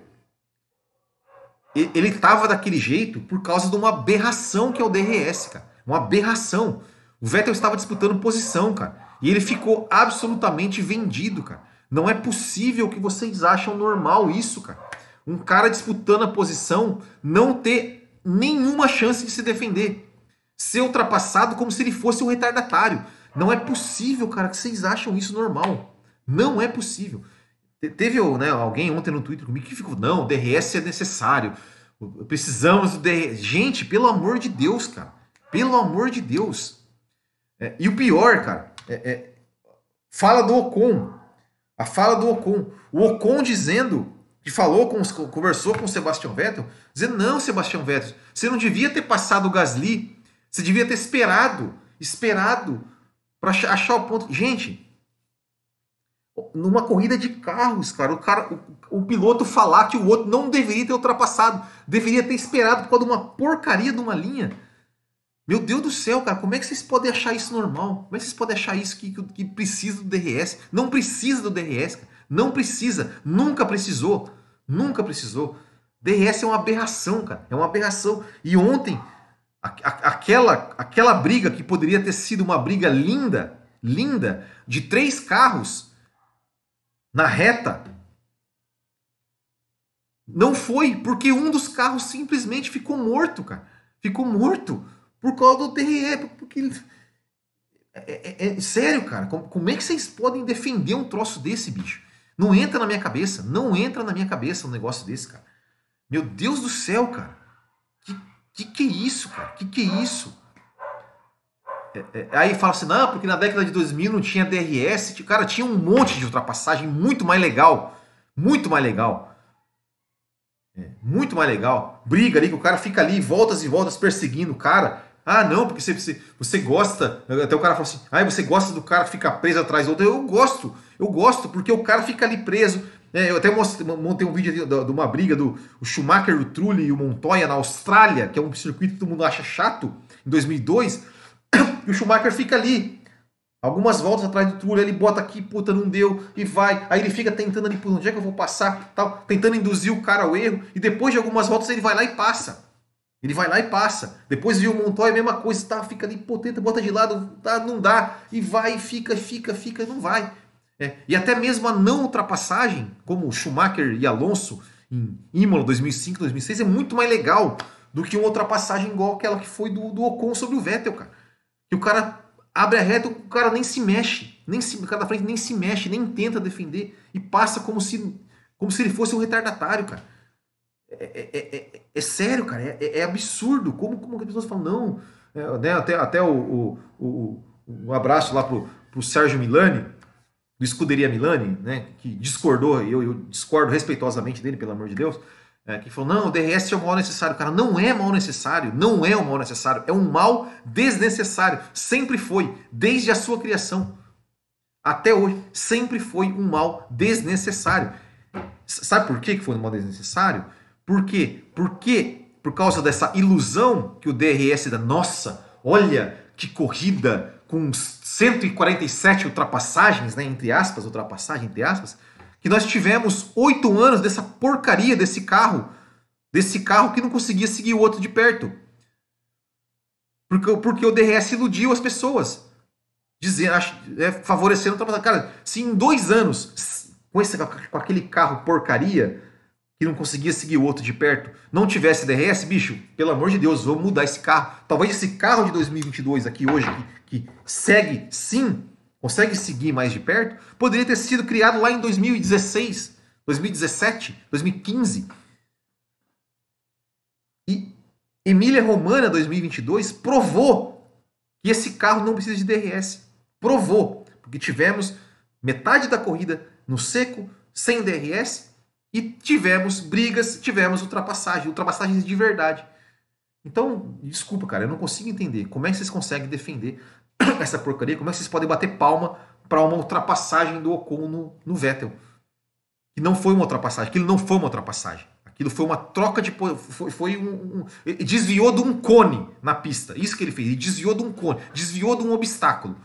ele estava daquele jeito por causa de uma aberração que é o DRS, cara. Uma aberração. O Vettel estava disputando posição, cara. E ele ficou absolutamente vendido, cara. Não é possível que vocês acham normal isso, cara. Um cara disputando a posição não ter nenhuma chance de se defender. Ser ultrapassado como se ele fosse um retardatário. Não é possível, cara, que vocês acham isso normal. Não é possível. Teve né, alguém ontem no Twitter comigo que ficou, não, o DRS é necessário. Precisamos do DRS. Gente, pelo amor de Deus, cara. Pelo amor de Deus. É, e o pior, cara, é, é, fala do Ocon. A fala do Ocon. O Ocon dizendo que falou com conversou com o Sebastião Vettel, dizendo: "Não, Sebastião Vettel, você não devia ter passado o Gasly, você devia ter esperado, esperado para achar o ponto". Gente, numa corrida de carros, cara, o cara, o, o, piloto falar que o outro não deveria ter ultrapassado, deveria ter esperado por causa de uma porcaria de uma linha. Meu Deus do céu, cara, como é que vocês podem achar isso normal? Como é que vocês podem achar isso que, que, que precisa do DRS? Não precisa do DRS, cara. Não precisa. Nunca precisou. Nunca precisou. DRS é uma aberração, cara. É uma aberração. E ontem, a, a, aquela, aquela briga que poderia ter sido uma briga linda, linda de três carros na reta. Não foi, porque um dos carros simplesmente ficou morto, cara. Ficou morto por causa do TRE. Porque... É, é, é, sério, cara. Como, como é que vocês podem defender um troço desse, bicho? Não entra na minha cabeça. Não entra na minha cabeça um negócio desse, cara. Meu Deus do céu, cara. Que que, que é isso, cara? Que que é isso? É, é, aí fala assim, não, porque na década de 2000 não tinha DRS. Cara, tinha um monte de ultrapassagem muito mais legal. Muito mais legal. É, muito mais legal. Briga ali, que o cara fica ali, voltas e voltas perseguindo o cara. Ah, não, porque você, você, você gosta. Até o cara fala assim: ah, você gosta do cara que fica preso atrás do outro. Eu gosto, eu gosto, porque o cara fica ali preso. É, eu até montei um vídeo de, uma briga do Schumacher, o Trulli e o Montoya na Austrália, que é um circuito que todo mundo acha chato, em 2002. E o Schumacher fica ali, algumas voltas atrás do Trulli, ele bota aqui, puta, não deu, e vai. Aí ele fica tentando ali, por onde é que eu vou passar, tal, tentando induzir o cara ao erro, e depois de algumas voltas ele vai lá e passa. Ele vai lá e passa. Depois viu o Montoya, mesma coisa, tá, fica ali, pô, tenta, bota de lado, tá, não dá. E vai, fica, fica, fica, não vai. É. E até mesmo a não ultrapassagem, como Schumacher e Alonso em Imola 2005, 2006, é muito mais legal do que uma ultrapassagem igual aquela que foi do, do Ocon sobre o Vettel, cara. Que o cara abre a reta, o cara nem se mexe, nem se, o cara da frente nem se mexe, nem tenta defender e passa como se, como se ele fosse um retardatário, cara. É, é, é, é sério, cara, é, absurdo. Como, como as pessoas falam, não. né, até até o, o, o, um abraço lá pro, pro Sérgio Milani, do Escuderia Milani, né, que discordou, e eu, eu, discordo respeitosamente dele, pelo amor de Deus, é, que falou, não, o DRS é o mal necessário. Cara, não é mal necessário, não é um mal necessário, é um mal desnecessário. Sempre foi, desde a sua criação até hoje, sempre foi um mal desnecessário. Sabe por que foi um mal desnecessário? Por quê? Porque por causa dessa ilusão que o DRS da nossa, olha que corrida com 147 ultrapassagens, né, entre aspas, ultrapassagem entre aspas, que nós tivemos oito anos dessa porcaria desse carro, desse carro que não conseguia seguir o outro de perto. Porque, porque o DRS iludiu as pessoas, dizendo, é, favorecendo ultrapassagem. Cara, se em dois anos, com, esse, com aquele carro porcaria, que não conseguia seguir o outro de perto, não tivesse DRS, bicho, pelo amor de Deus, vamos mudar esse carro. Talvez esse carro de 2022 aqui hoje, que, que segue sim, consegue seguir mais de perto, poderia ter sido criado lá em 2016, 2017, 2015. E Emília Romana 2022 provou que esse carro não precisa de DRS. Provou, porque tivemos metade da corrida no seco, sem DRS, e tivemos brigas, tivemos ultrapassagem, ultrapassagens de verdade. Então, desculpa, cara, eu não consigo entender como é que vocês conseguem defender essa porcaria, como é que vocês podem bater palma para uma ultrapassagem do Ocon no, no Vettel. Que não foi uma ultrapassagem, aquilo não foi uma ultrapassagem. Aquilo foi uma troca de. Foi, foi um, um, desviou de um cone na pista. Isso que ele fez. Ele desviou de um cone. Desviou de um obstáculo.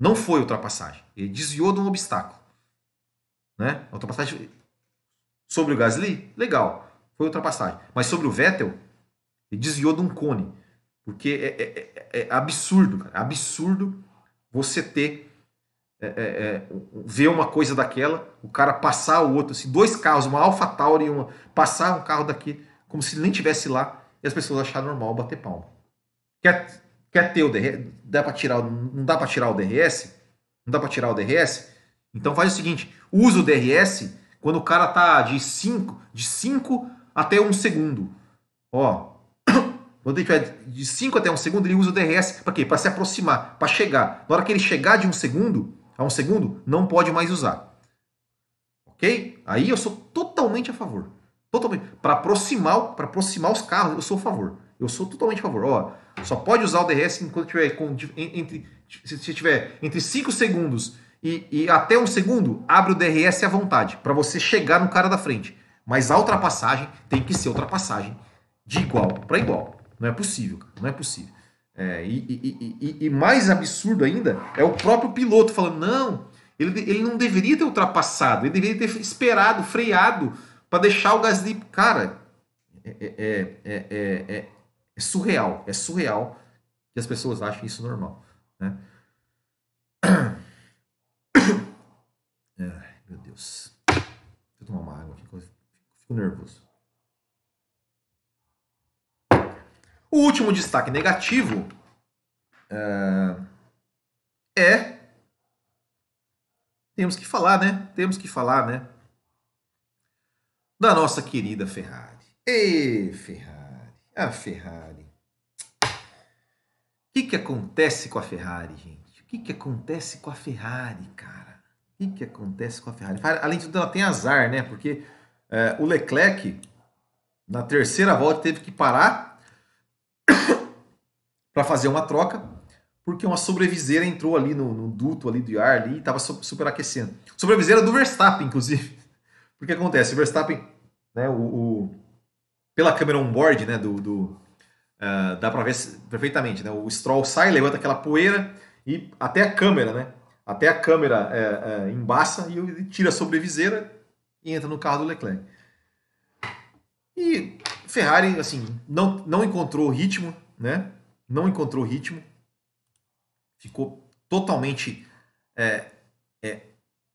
Não foi ultrapassagem. Ele desviou de um obstáculo. Né? A ultrapassagem Sobre o Gasly, legal, foi ultrapassagem. Mas sobre o Vettel, ele desviou de um cone. Porque é, é, é, é absurdo, cara. É absurdo você ter. É, é, é, ver uma coisa daquela, o cara passar o outro, assim, dois carros, uma Alpha Tauri e uma. passar um carro daqui, como se nem tivesse lá, e as pessoas acharam normal bater palma. Quer, quer ter o DRS? Dá pra tirar, não dá para tirar o DRS? Não dá para tirar o DRS? Então faz o seguinte: usa o DRS quando o cara tá de 5 de cinco até 1 um segundo. Ó, quando ele tiver de 5 até 1 um segundo, ele usa o DRS para quê? Para se aproximar, para chegar. Na hora que ele chegar de um segundo a um segundo, não pode mais usar. Ok? Aí eu sou totalmente a favor. Totalmente. Para aproximar, para aproximar os carros, eu sou a favor. Eu sou totalmente a favor. Ó, só pode usar o DRS enquanto tiver com, entre se tiver entre 5 segundos e, e até um segundo, abre o DRS à vontade, para você chegar no cara da frente. Mas a ultrapassagem tem que ser ultrapassagem de igual para igual. Não é possível, não é possível. É, e, e, e, e, mais absurdo ainda é o próprio piloto falando: não, ele, ele não deveria ter ultrapassado, ele deveria ter esperado, freado, para deixar o Gasly. Cara, é, é, é, é, surreal, é surreal que as pessoas achem isso normal. Né? Ai, meu Deus. Deixa eu tomar uma água aqui, fico, fico nervoso. O último destaque negativo é, é. Temos que falar, né? Temos que falar, né? Da nossa querida Ferrari. Ê, Ferrari. A Ferrari. O que, que acontece com a Ferrari, gente? O que, que acontece com a Ferrari, cara? Que, que acontece com a Ferrari? Além de tudo, ela tem azar, né? Porque é, o Leclerc, na terceira volta, teve que parar para fazer uma troca, porque uma sobreviseira entrou ali no, no duto ali do ar ali e estava superaquecendo. Sobreviseira do Verstappen, inclusive. Porque acontece, o Verstappen, né, o, o pela câmera on-board, né, do, do uh, dá para ver perfeitamente, né, o Stroll sai, levanta aquela poeira e até a câmera, né, até a câmera é, é, embaça e tira a sobreviseira e entra no carro do Leclerc. E Ferrari, assim, não, não encontrou ritmo, né, não encontrou ritmo, ficou totalmente é, é,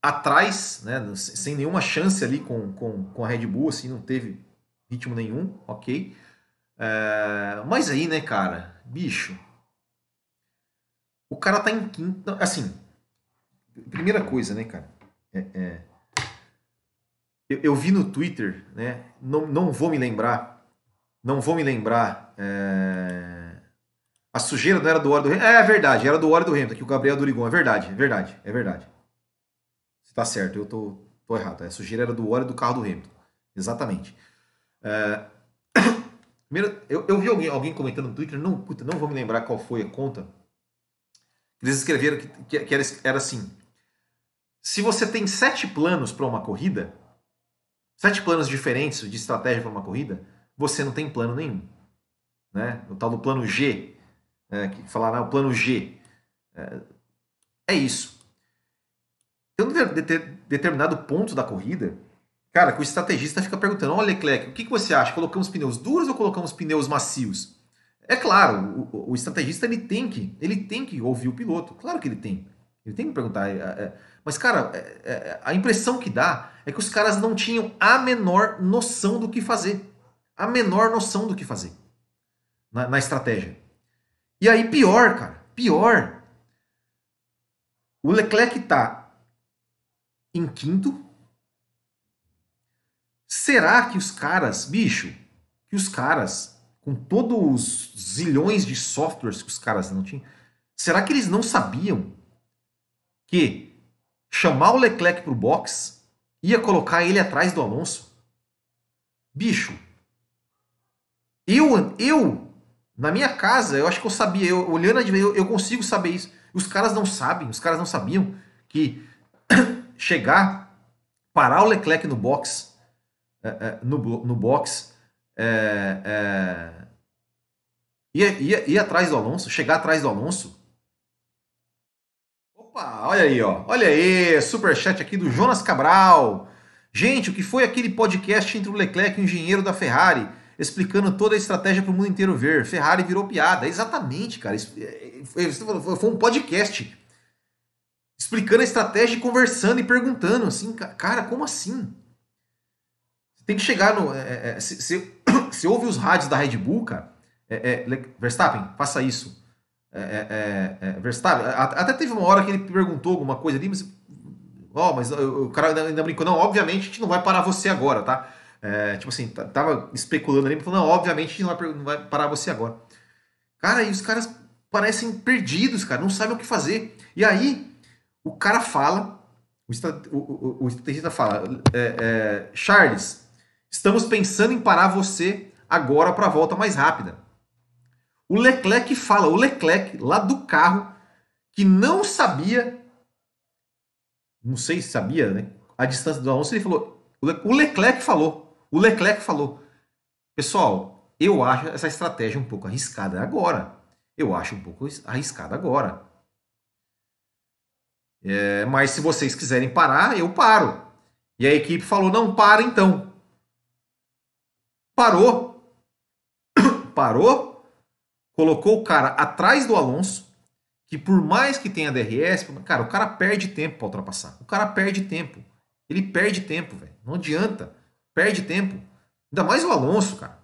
atrás, né, sem nenhuma chance ali com, com, com a Red Bull, assim, não teve ritmo nenhum, ok. É, mas aí, né, cara, bicho, o cara tá em quinto, assim, primeira coisa, né, cara, é, é, eu, eu, vi no Twitter, né, não, não vou me lembrar, não vou me lembrar, é, a sujeira não era do óleo do Hamilton. É, é verdade, era do óleo do Hamilton, que o Gabriel Durigon. É verdade, é verdade, é verdade. Você tá certo, eu tô, tô errado. A sujeira era do óleo do carro do Hamilton. Exatamente. É... Primeiro, eu, eu vi alguém, alguém comentando no Twitter, não, puta, não vou me lembrar qual foi a conta. Eles escreveram que, que, que era, era assim: se você tem sete planos para uma corrida, sete planos diferentes de estratégia para uma corrida, você não tem plano nenhum. Né? O tal do plano G, é, que falaram o plano G. É, é isso. Tem um determinado ponto da corrida, cara, que o estrategista fica perguntando: olha, Leclerc, o que, que você acha? Colocamos pneus duros ou colocamos pneus macios? É claro, o, o, estrategista ele tem que ele tem que ouvir o piloto. Claro que ele tem. Ele tem que perguntar. É, é, mas, cara, é, a impressão que dá é que os caras não tinham a menor noção do que fazer. A menor noção do que fazer na, na estratégia. E aí, pior, cara, pior. O Leclerc tá em quinto. Será que os caras, bicho, que os caras, com todos os zilhões de softwares que os caras não tinham, será que eles não sabiam que chamar o Leclerc pro box ia colocar ele atrás do Alonso? Bicho, eu, eu na minha casa, eu acho que eu sabia, eu, olhando eu, eu consigo saber isso. Os caras não sabem, os caras não sabiam que chegar, parar o Leclerc no box, é, é, no, no box, é, é, ir, ir, ir atrás do Alonso, chegar atrás do Alonso. Opa, olha aí, ó. Olha aí, superchat aqui do Jonas Cabral. Gente, o que foi aquele podcast entre o Leclerc e o engenheiro da Ferrari? explicando toda a estratégia para o mundo inteiro ver. Ferrari virou piada. Exatamente, cara. É, foi um podcast explicando a estratégia, conversando e perguntando assim, cara, como assim? Tem que chegar no. É, é, se, se, se, ouve os rádios da Red Bull, cara, é, é, Verstappen, faça isso. É, Verstappen, até teve uma hora que ele perguntou alguma coisa ali, mas. Ó, oh, mas o cara ainda brincou, não, obviamente a gente não vai parar você agora, tá? É, tipo assim, tava especulando ali, falando, não, obviamente a gente não vai, não vai parar você agora. Cara, e os caras parecem perdidos, cara, não sabem o que fazer. E aí, o cara fala, o, o, o estrategista fala, é, é, Charles, estamos pensando em parar você agora para a volta mais rápida. O Leclerc fala, o Leclerc lá do carro, que não sabia, não sei se sabia, né? A distância do Alonso, ele falou, o Leclerc falou, o Leclerc falou: Pessoal, eu acho essa estratégia um pouco arriscada agora. Eu acho um pouco arriscada agora. É, mas se vocês quiserem parar, eu paro. E a equipe falou: Não, para então. Parou. Parou. Colocou o cara atrás do Alonso. que por mais que tenha DRS, cara, o cara perde tempo para ultrapassar. O cara perde tempo. Ele perde tempo, velho. Não adianta. Perde tempo. Ainda mais o Alonso, cara.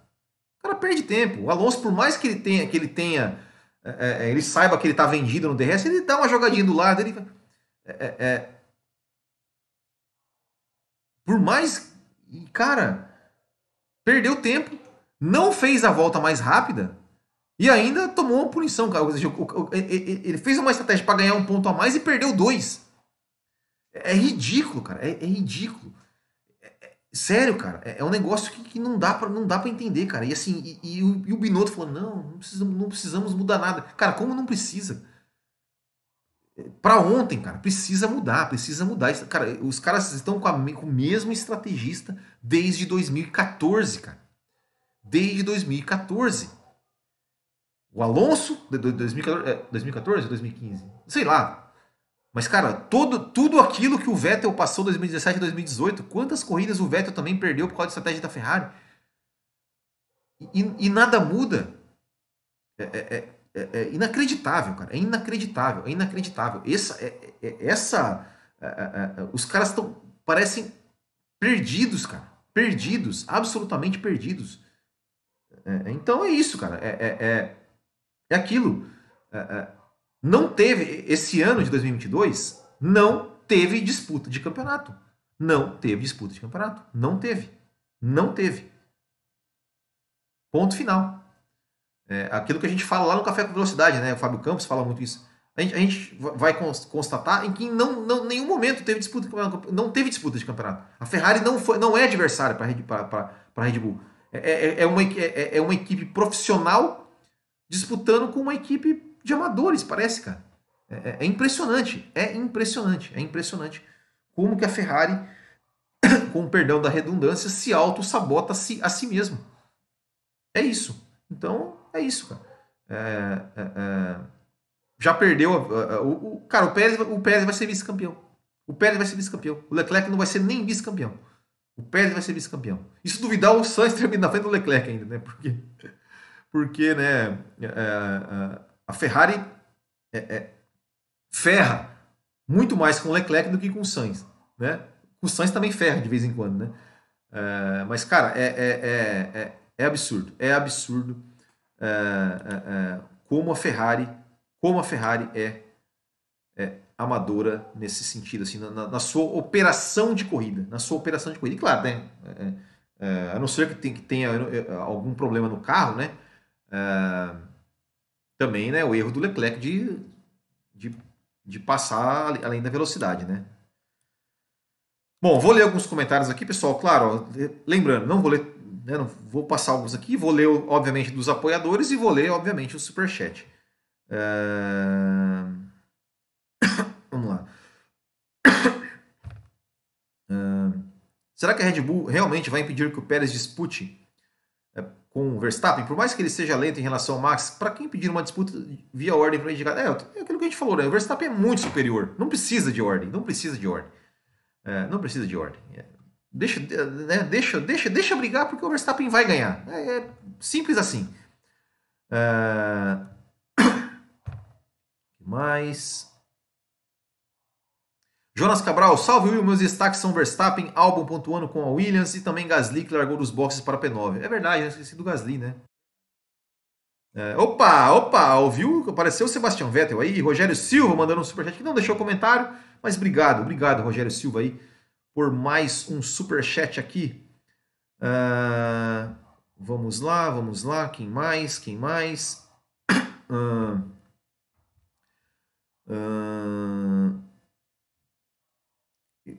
O cara perde tempo. O Alonso, por mais que ele tenha, que ele tenha, é, é, ele saiba que ele tá vendido no DRS, ele dá uma jogadinha do lado, ele é, é, é por mais, cara, perdeu tempo, não fez a volta mais rápida e ainda tomou uma punição. Ele fez uma estratégia para ganhar um ponto a mais e perdeu dois. É ridículo, cara. É, é ridículo. É, é, sério, cara. É, é, um negócio que, que não dá para não dá para entender, cara. E assim, e, e, o, e o Binotto falou: não, não precisamos, não precisamos mudar nada. Cara, como não precisa? para ontem, cara, precisa mudar, precisa mudar. Cara, os caras estão com, a, com o mesmo estrategista desde 2014, cara. Desde 2014. O Alonso, de 2014, 2014 2015? Sei lá. Mas, cara, todo, tudo aquilo que o Vettel passou em 2017 e 2018, quantas corridas o Vettel também perdeu por causa da estratégia da Ferrari? E, e nada muda. É, é, é é, é inacreditável, cara. É inacreditável, é inacreditável. Essa, é, é, essa, os caras estão parecem perdidos, cara. Perdidos, absolutamente perdidos. então é isso, cara. É, é, aquilo. não teve esse ano de 2022, não teve disputa de campeonato. Não teve disputa de campeonato. Não teve. Não teve. Ponto final. É, aquilo que a gente fala lá no Café com Velocidade, né? O Fábio Campos fala muito isso. A gente, a gente vai constatar em que não, não nenhum momento teve disputa de campeonato, não teve disputa de campeonato. A Ferrari não, foi, não é adversária para a Red Bull. É, é, é, uma, é, é uma equipe profissional disputando com uma equipe de amadores, parece, cara. É, é, é impressionante, é impressionante, é impressionante como que a Ferrari, com perdão da redundância, se auto-sabota a si, a mesmo. É isso. Então, é isso, cara. É, é, é, já perdeu. o, o, cara, o Pérez, o Pérez vai ser vice-campeão. O Pérez vai ser vice-campeão. O Leclerc não vai ser nem vice-campeão. O Pérez vai ser vice-campeão. Isso duvidar, o Sainz termina na frente do Leclerc ainda, né? Porque, porque né, é, é, a Ferrari ferra muito mais com o Leclerc do que com o Sainz, né? O Sainz também ferra de vez em quando, né? mas, cara, é, é, é, é absurdo. É absurdo é, é, é, como a Ferrari, como a Ferrari é, é amadora nesse sentido, assim, na, na, sua operação de corrida, na sua operação de corrida. E claro, né, é, é, a não ser que tenha algum problema no carro, né, também, né, o erro do Leclerc de, de, de passar além da velocidade, né. Bom, vou ler alguns comentários aqui, pessoal. Claro, lembrando, não vou ler né, não, vou passar alguns aqui, vou ler, obviamente, dos apoiadores e vou ler, obviamente, o superchat. É... Vamos lá. É... Será que a Red Bull realmente vai impedir que o Pérez dispute com o Verstappen? Por mais que ele seja lento em relação ao Max, para quem pedir uma disputa via ordem para indicar? É, é aquilo que a gente falou, né? O Verstappen é muito superior. Não precisa de ordem, não precisa de ordem. É, não precisa de ordem. É, Deixa, né, deixa, deixa, deixa brigar porque o Verstappen vai ganhar. É, é simples assim. Uh... mais? Jonas Cabral, salve Will, meus destaques são Verstappen, álbum pontuando com a Williams e também Gasly que largou dos boxes para a P9. É verdade, eu esqueci do Gasly, né? É, opa, opa, ouviu? Apareceu o Sebastião Vettel aí, Rogério Silva mandando um superchat que não deixou comentário, mas obrigado, obrigado Rogério Silva aí por mais um super chat aqui. Uh, vamos lá, vamos lá. Quem mais? Quem mais? Uh, uh,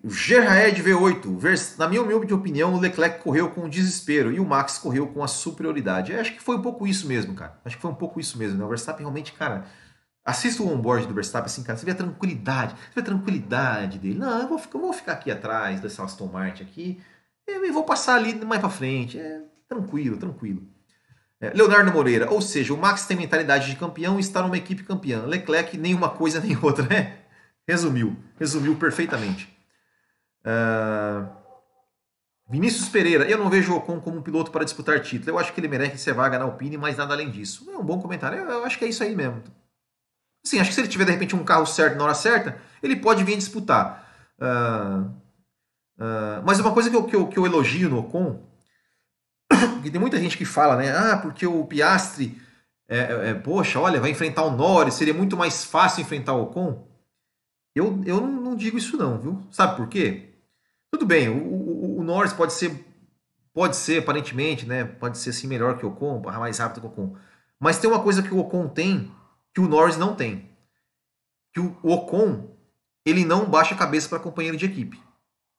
Gerraed V8. Na minha humilde opinião, o Leclerc correu com desespero e o Max correu com a superioridade. Eu acho que foi um pouco isso mesmo, cara. Acho que foi um pouco isso mesmo. Né? O Verstappen realmente, cara Assista o onboard do Verstappen assim, cara, você vê a tranquilidade, você vê a tranquilidade dele. Não, eu vou, eu vou ficar aqui atrás dessa Aston Martin aqui, e vou passar ali mais para frente. É, tranquilo, tranquilo. É, Leonardo Moreira, ou seja, o Max tem mentalidade de campeão e está numa equipe campeã. Leclerc, nem uma coisa nem outra, né? Resumiu, resumiu perfeitamente. Uh... Vinícius Pereira, eu não vejo o Ocon como um piloto para disputar título. Eu acho que ele merece ser vaga na Alpine, mas nada além disso. É um bom comentário. Eu, eu acho que é isso aí mesmo. Sim, acho que se ele tiver de repente um carro certo na hora certa, ele pode vir disputar. Uh, uh, mas uma coisa que eu, que, eu, que eu elogio no Ocon, que tem muita gente que fala, né? Ah, porque o Piastri, é, é, é, poxa, olha, vai enfrentar o Norris, seria muito mais fácil enfrentar o Ocon. Eu, eu não digo isso não, viu? Sabe por quê? Tudo bem, o, o, o Norris pode ser, pode ser aparentemente, né? Pode ser assim melhor que o Ocon, mais rápido que o Ocon. Mas tem uma coisa que o Ocon tem que o Norris não tem. Que o Ocon, ele não baixa a cabeça para companheiro de equipe.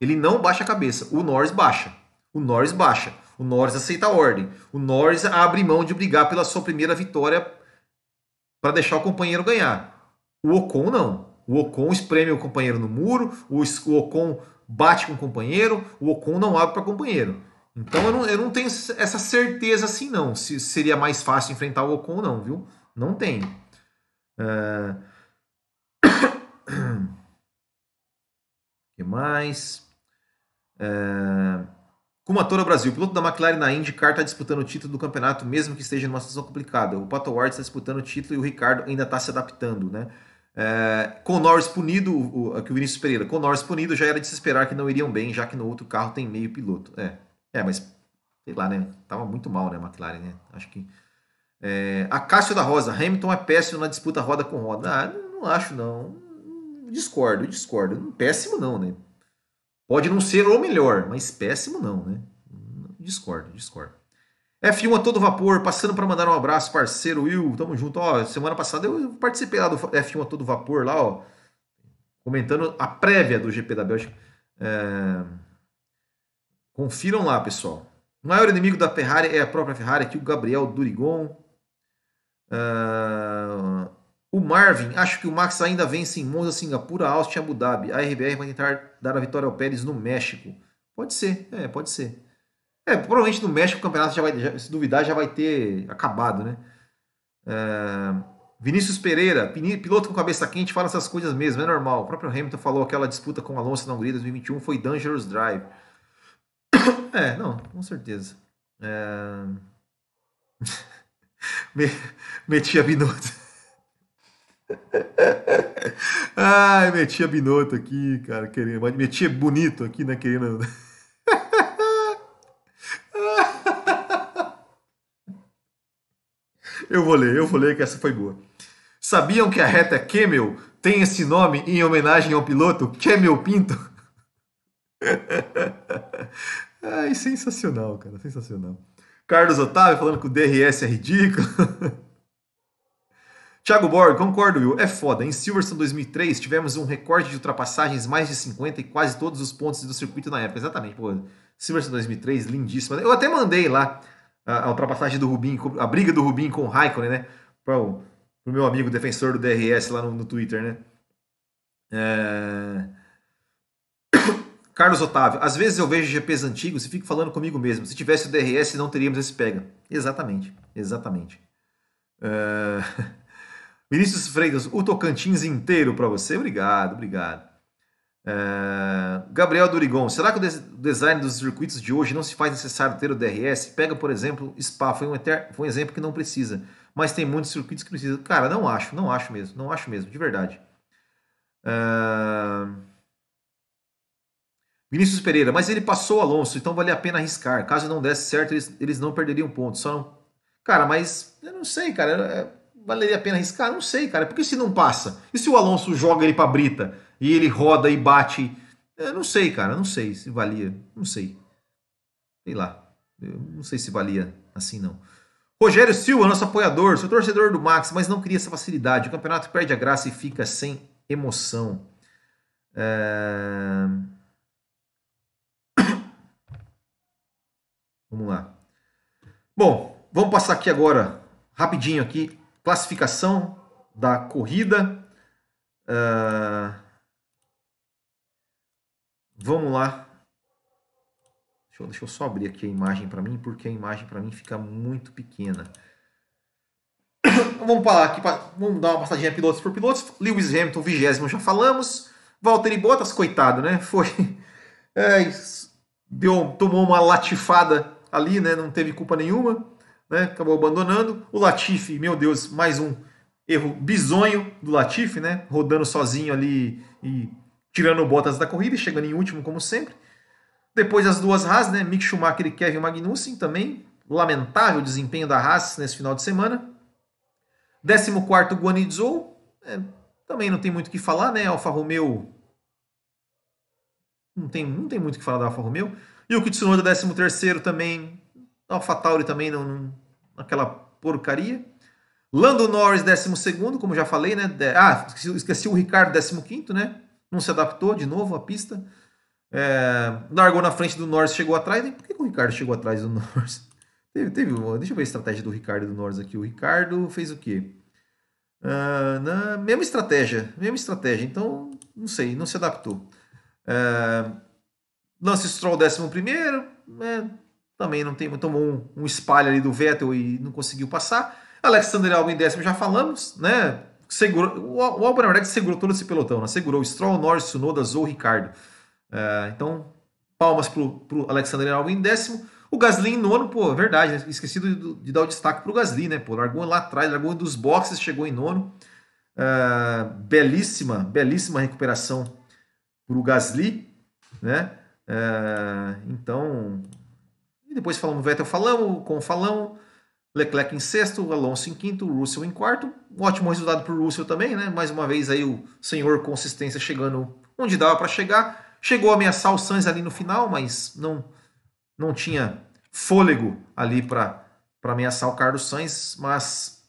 Ele não baixa a cabeça. O Norris baixa. O Norris baixa. O Norris aceita a ordem. O Norris abre mão de brigar pela sua primeira vitória para deixar o companheiro ganhar. O Ocon não. O Ocon espreme o companheiro no muro, o Ocon bate com o companheiro, o Ocon não abre para o companheiro. Então eu não, eu não tenho essa certeza assim não, se seria mais fácil enfrentar o Ocon não, viu? Não tenho. Uh... que mais? Uh... Kumatora Brasil, piloto da McLaren na IndyCar está disputando o título do campeonato, mesmo que esteja numa situação complicada. O Pato Ward está disputando o título e o Ricardo ainda está se adaptando, né? É, com Norris punido, o, aqui o Vinícius Pereira, com Norris punido já era de se esperar que não iriam bem, já que no outro carro tem meio piloto. É, é mas sei lá, né? Tava muito mal, né, McLaren, né? Acho que é, a Cássio da Rosa, Hamilton é péssimo na disputa roda com roda. Ah, não acho, não. Discordo, discordo. Péssimo não, né? Pode não ser o melhor, mas péssimo não, né? Discordo, discordo. F1 a todo vapor, passando para mandar um abraço, parceiro Will, tamo junto. Ó, semana passada eu participei lá do F1 a todo vapor, lá, ó, comentando a prévia do GP da Bélgica. É... Confiram lá, pessoal. O maior inimigo da Ferrari é a própria Ferrari, aqui o Gabriel Durigon. Uh, o Marvin, acho que o Max ainda vence em Monza, Singapura, Austin, Abu Dhabi. A RBR vai tentar dar a vitória ao Pérez no México. Pode ser, é, pode ser. É, provavelmente no México o campeonato já vai, já, se duvidar, já vai ter acabado, né? Uh, Vinícius Pereira, piloto com cabeça quente, fala essas coisas mesmo, é normal. O próprio Hamilton falou aquela disputa com Alonso na Hungria 2021 foi Dangerous Drive. É, não, com certeza. É... Meti a Binotto. Ai, meti a aqui, cara, querendo. Meti bonito aqui, né? Querendo. Eu vou ler, eu vou ler que essa foi boa. Sabiam que a reta Camel tem esse nome em homenagem ao piloto Camel Pinto? Ai, sensacional, cara, sensacional. Carlos Otávio falando que o DRS é ridículo. Thiago Borg, concordo, Will. É foda. Em Silverstone 2003 tivemos um recorde de ultrapassagens mais de 50 e quase todos os pontos do circuito na época. Exatamente, pô. Silverstone 2003, lindíssima. Eu até mandei lá a, a ultrapassagem do Rubinho, a briga do Rubinho com o Raikkonen, né? Para o meu amigo defensor do DRS lá no, no Twitter, né? É... Carlos Otávio, às vezes eu vejo GPs antigos e fico falando comigo mesmo. Se tivesse o DRS, não teríamos esse pega. Exatamente, exatamente. Uh... Vinícius Freitas, o Tocantins inteiro para você. Obrigado, obrigado. Uh... Gabriel Durigon, será que o design dos circuitos de hoje não se faz necessário ter o DRS? Pega, por exemplo, Spa, foi um, foi um exemplo que não precisa, mas tem muitos circuitos que precisam. Cara, não acho, não acho mesmo, não acho mesmo, de verdade. Uh... Vinícius Pereira, mas ele passou o Alonso, então vale a pena arriscar. Caso não desse certo, eles, eles não perderiam pontos. Só não... Cara, mas eu não sei, cara. É, valeria a pena arriscar? Não sei, cara. Porque se não passa? E se o Alonso joga ele pra brita e ele roda e bate? Eu não sei, cara. Não sei se valia. Não sei. Sei lá. Eu não sei se valia assim, não. Rogério Silva, nosso apoiador, sou torcedor do Max, mas não queria essa facilidade. O campeonato perde a graça e fica sem emoção. É... Vamos lá. Bom, vamos passar aqui agora, rapidinho aqui, classificação da corrida. Uh, vamos lá. Deixa eu, deixa eu, só abrir aqui a imagem para mim, porque a imagem para mim fica muito pequena. vamos falar aqui, vamos dar uma passadinha pilotos por pilotos. Lewis Hamilton, vigésimo, já falamos. Valtteri Bottas, coitado, né? Foi. É, deu, tomou uma latifada ali, né? Não teve culpa nenhuma, né? Acabou abandonando. O Latifi, meu Deus, mais um erro bizonho do Latifi, né? Rodando sozinho ali e tirando botas da corrida e chegando em último, como sempre. Depois as duas Haas, né? Mick Schumacher e Kevin Magnussen também. Lamentável desempenho da Haas nesse final de semana. 14 Guanizou. É, também não tem muito o que falar, né? Alfa Romeo. Não tem, não tem muito o que falar da Alfa Romeo. E o Tsunoda 13 também. Alfa Tauri também não, não, porcaria. Lando Norris 12, como já falei, né? Ah, esqueci o Ricardo 15, né? Não se adaptou de novo à pista. É, largou na frente do Norris, chegou atrás. Por que, que o Ricardo chegou atrás do Norris? Teve, teve uma, deixa eu ver a estratégia do Ricardo e do Norris aqui. O Ricardo fez o quê? Uh, na, mesma estratégia, mesma estratégia. Então, não sei, não se adaptou. Uh, Lance Stroll 11 primeiro, né, também não tem, tomou um, um espalho ali do Vettel e não conseguiu passar. Alexander Albon em décimo já falamos, né? Segurou, o, o Albon, na verdade, segurou todo esse pelotão, né? Segurou Stroll, Norris, Tsunoda, Zou, Ricardo. Uh, então, palmas para o Alexander Albon em décimo. O Gasly em nono, pô, é verdade, né? esqueci de, de, dar o destaque para o Gasly, né? Pô, largou lá atrás, largou dos boxes, chegou em nono. Uh, belíssima, belíssima recuperação para o Gasly, né? Uh, então, e depois falamos Vettel, falamos, com falamos, Leclerc em sexto, Alonso em quinto, Russell em quarto. Um ótimo resultado para o Russell também, né? Mais uma vez aí o senhor consistência chegando onde dava para chegar. Chegou a ameaçar o Sainz ali no final, mas não não tinha fôlego ali para ameaçar o Carlos Sainz, mas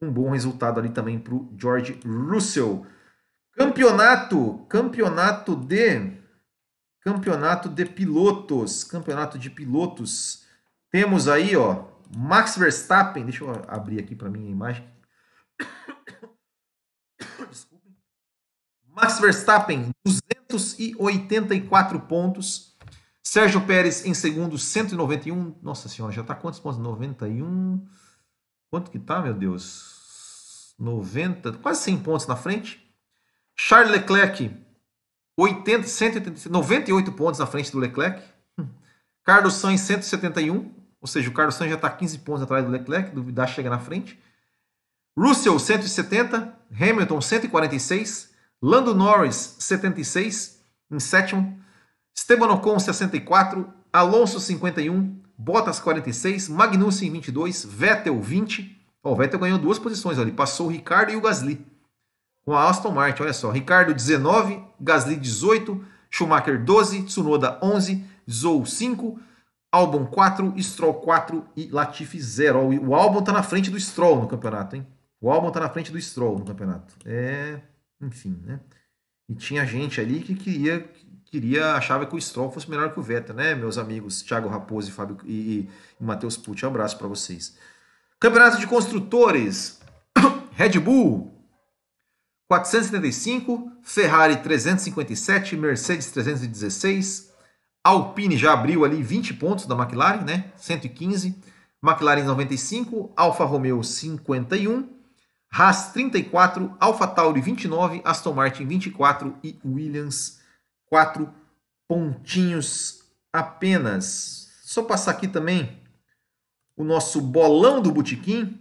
um bom resultado ali também para o George Russell. Campeonato, campeonato de campeonato de pilotos, campeonato de pilotos. Temos aí, ó, Max Verstappen, deixa eu abrir aqui para mim a imagem. Desculpem. Max Verstappen, 284 pontos Sérgio Pérez em segundo, 191. Nossa senhora, já está quantos pontos? 91. Quanto que tá, meu Deus? 90, quase 100 pontos na frente. Charles Leclerc, 80, 180, 98 pontos na frente do Leclerc. Carlos Sainz, 171. Ou seja, o Carlos Sainz já está 15 pontos atrás do Leclerc, duvidar chega na frente. Russell, 170. Hamilton, 146. Lando Norris, 76. Em sétimo. Esteban Ocon 64, Alonso 51, Bottas 46, Magnussen 22, Vettel 20. Oh, o Vettel ganhou duas posições ali, passou o Ricardo e o Gasly. Com a Aston Martin, olha só, Ricardo 19, Gasly 18, Schumacher 12, Tsunoda 11, Zou 5, Albon 4, Stroll 4 e Latifi 0. O Albon tá na frente do Stroll no campeonato, hein? O Albon tá na frente do Stroll no campeonato. É, enfim, né? E tinha gente ali que queria queria, achava que o Stroll fosse melhor que o Vettel, né, meus amigos Thiago Raposo e, Fábio, e, e Matheus Pucci. Um abraço para vocês. Campeonato de Construtores. Red Bull 475, Ferrari 357, Mercedes 316, Alpine já abriu ali 20 pontos da McLaren, né? 115, McLaren 95, Alfa Romeo 51, Haas 34, Alfa Tauri 29, Aston Martin 24 e Williams quatro pontinhos apenas. Só passar aqui também o nosso bolão do Botequim,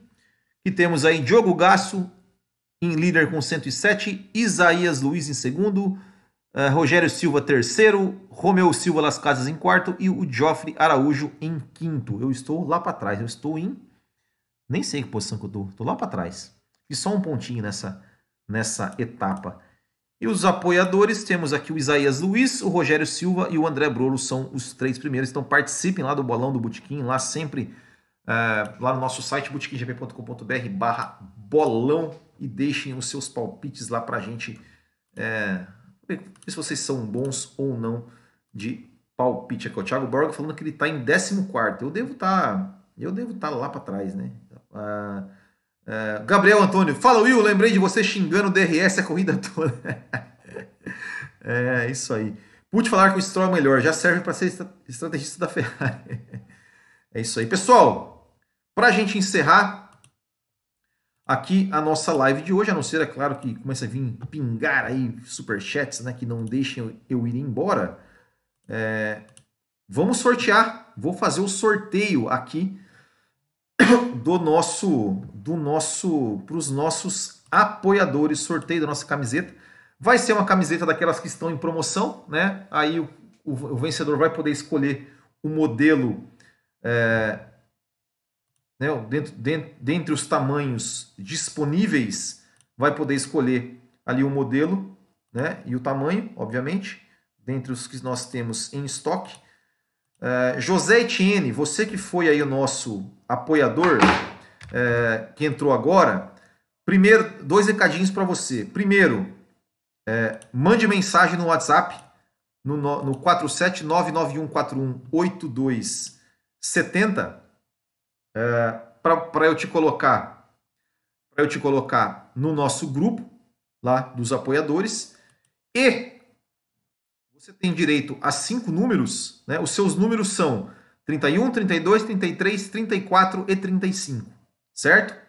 que temos aí Diogo Gasso em líder com 107, Isaías Luiz em segundo, uh, Rogério Silva terceiro, Romeu Silva Las Casas em quarto e o Joffre Araújo em quinto. Eu estou lá para trás, eu estou em nem sei que posição que eu estou, estou lá para trás. E só um pontinho nessa nessa etapa. E os apoiadores, temos aqui o Isaías Luiz, o Rogério Silva e o André Brolo, são os três primeiros. Então participem lá do Bolão do Botequim, lá sempre, uh, lá no nosso site, botequimgp.com.br barra bolão e deixem os seus palpites lá para a gente é, ver se vocês são bons ou não de palpite. Aqui o Thiago Borga falando que ele está em 14 Eu devo estar tá, eu devo estar tá lá para trás, né? Uh, é, Gabriel Antônio, fala Will, lembrei de você xingando o DRS a corrida toda. é, isso aí. Pude falar que o Stroll é melhor, já serve para ser estrategista da Ferrari. é isso aí. Pessoal, para a gente encerrar aqui a nossa live de hoje, a não ser, é claro, que começa a vir pingar aí superchats, né, que não deixem eu ir embora. É, vamos sortear. Vou fazer o sorteio aqui do nosso do nosso para os nossos apoiadores sorteio da nossa camiseta vai ser uma camiseta daquelas que estão em promoção né aí o, o, o vencedor vai poder escolher o modelo é, né, dentro, dentro, dentre os tamanhos disponíveis vai poder escolher ali o modelo né, e o tamanho obviamente dentre os que nós temos em estoque é, José Etienne, você que foi aí o nosso apoiador, é, que entrou agora, primeiro, dois recadinhos para você. Primeiro, é, mande mensagem no WhatsApp, no, no 47991418270, é, para eu te colocar, para eu te colocar no nosso grupo lá dos apoiadores e você tem direito a cinco números, né? Os seus números são 31, 32, 33, 34 e 35, certo?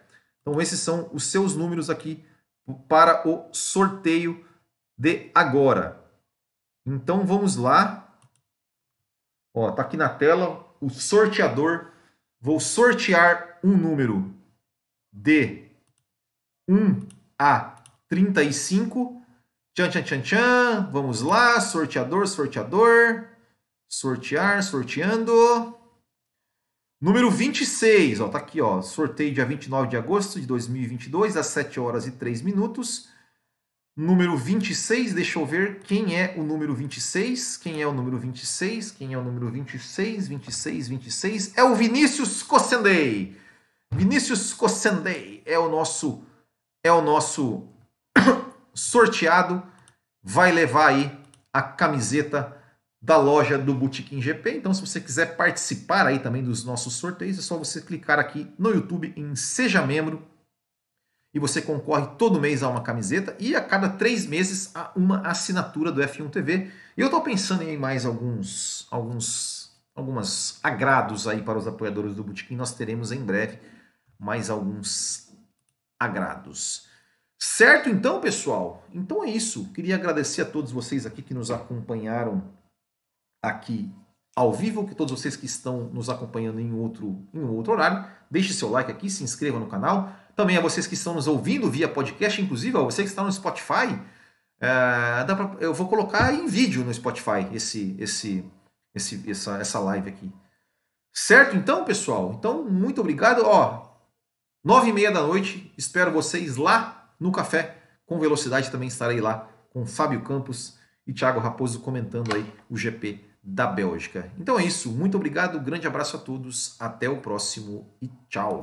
Então esses são os seus números aqui para o sorteio de agora. Então vamos lá. Ó, tá aqui na tela o sorteador. Vou sortear um número de 1 a 35 Tchan, tchan, tchan, tchan. Vamos lá, sorteador, sorteador. Sortear, sorteando. Número 26, ó, tá aqui, ó. Sorteio dia 29 de agosto de 2022, às 7 horas e 3 minutos. Número 26, deixa eu ver quem é o número 26. Quem é o número 26? Quem é o número 26? 26, 26. É o Vinícius Cossendei. Vinícius Cossendei é o nosso é o nosso sorteado vai levar aí a camiseta da loja do Botequim GP. Então, se você quiser participar aí também dos nossos sorteios, é só você clicar aqui no YouTube em Seja Membro e você concorre todo mês a uma camiseta e a cada três meses a uma assinatura do F1 TV. E eu estou pensando em mais alguns, alguns, algumas agrados aí para os apoiadores do Botequim. Nós teremos em breve mais alguns agrados. Certo então, pessoal? Então é isso. Queria agradecer a todos vocês aqui que nos acompanharam aqui ao vivo, que todos vocês que estão nos acompanhando em outro, em outro horário. Deixe seu like aqui, se inscreva no canal. Também a vocês que estão nos ouvindo via podcast, inclusive a você que está no Spotify, é, pra, eu vou colocar em vídeo no Spotify esse, esse, esse, essa, essa live aqui. Certo então, pessoal? Então, muito obrigado. Ó, nove e meia da noite, espero vocês lá no café com velocidade também estarei lá com Fábio Campos e Thiago Raposo comentando aí o GP da Bélgica. Então é isso, muito obrigado, grande abraço a todos, até o próximo e tchau.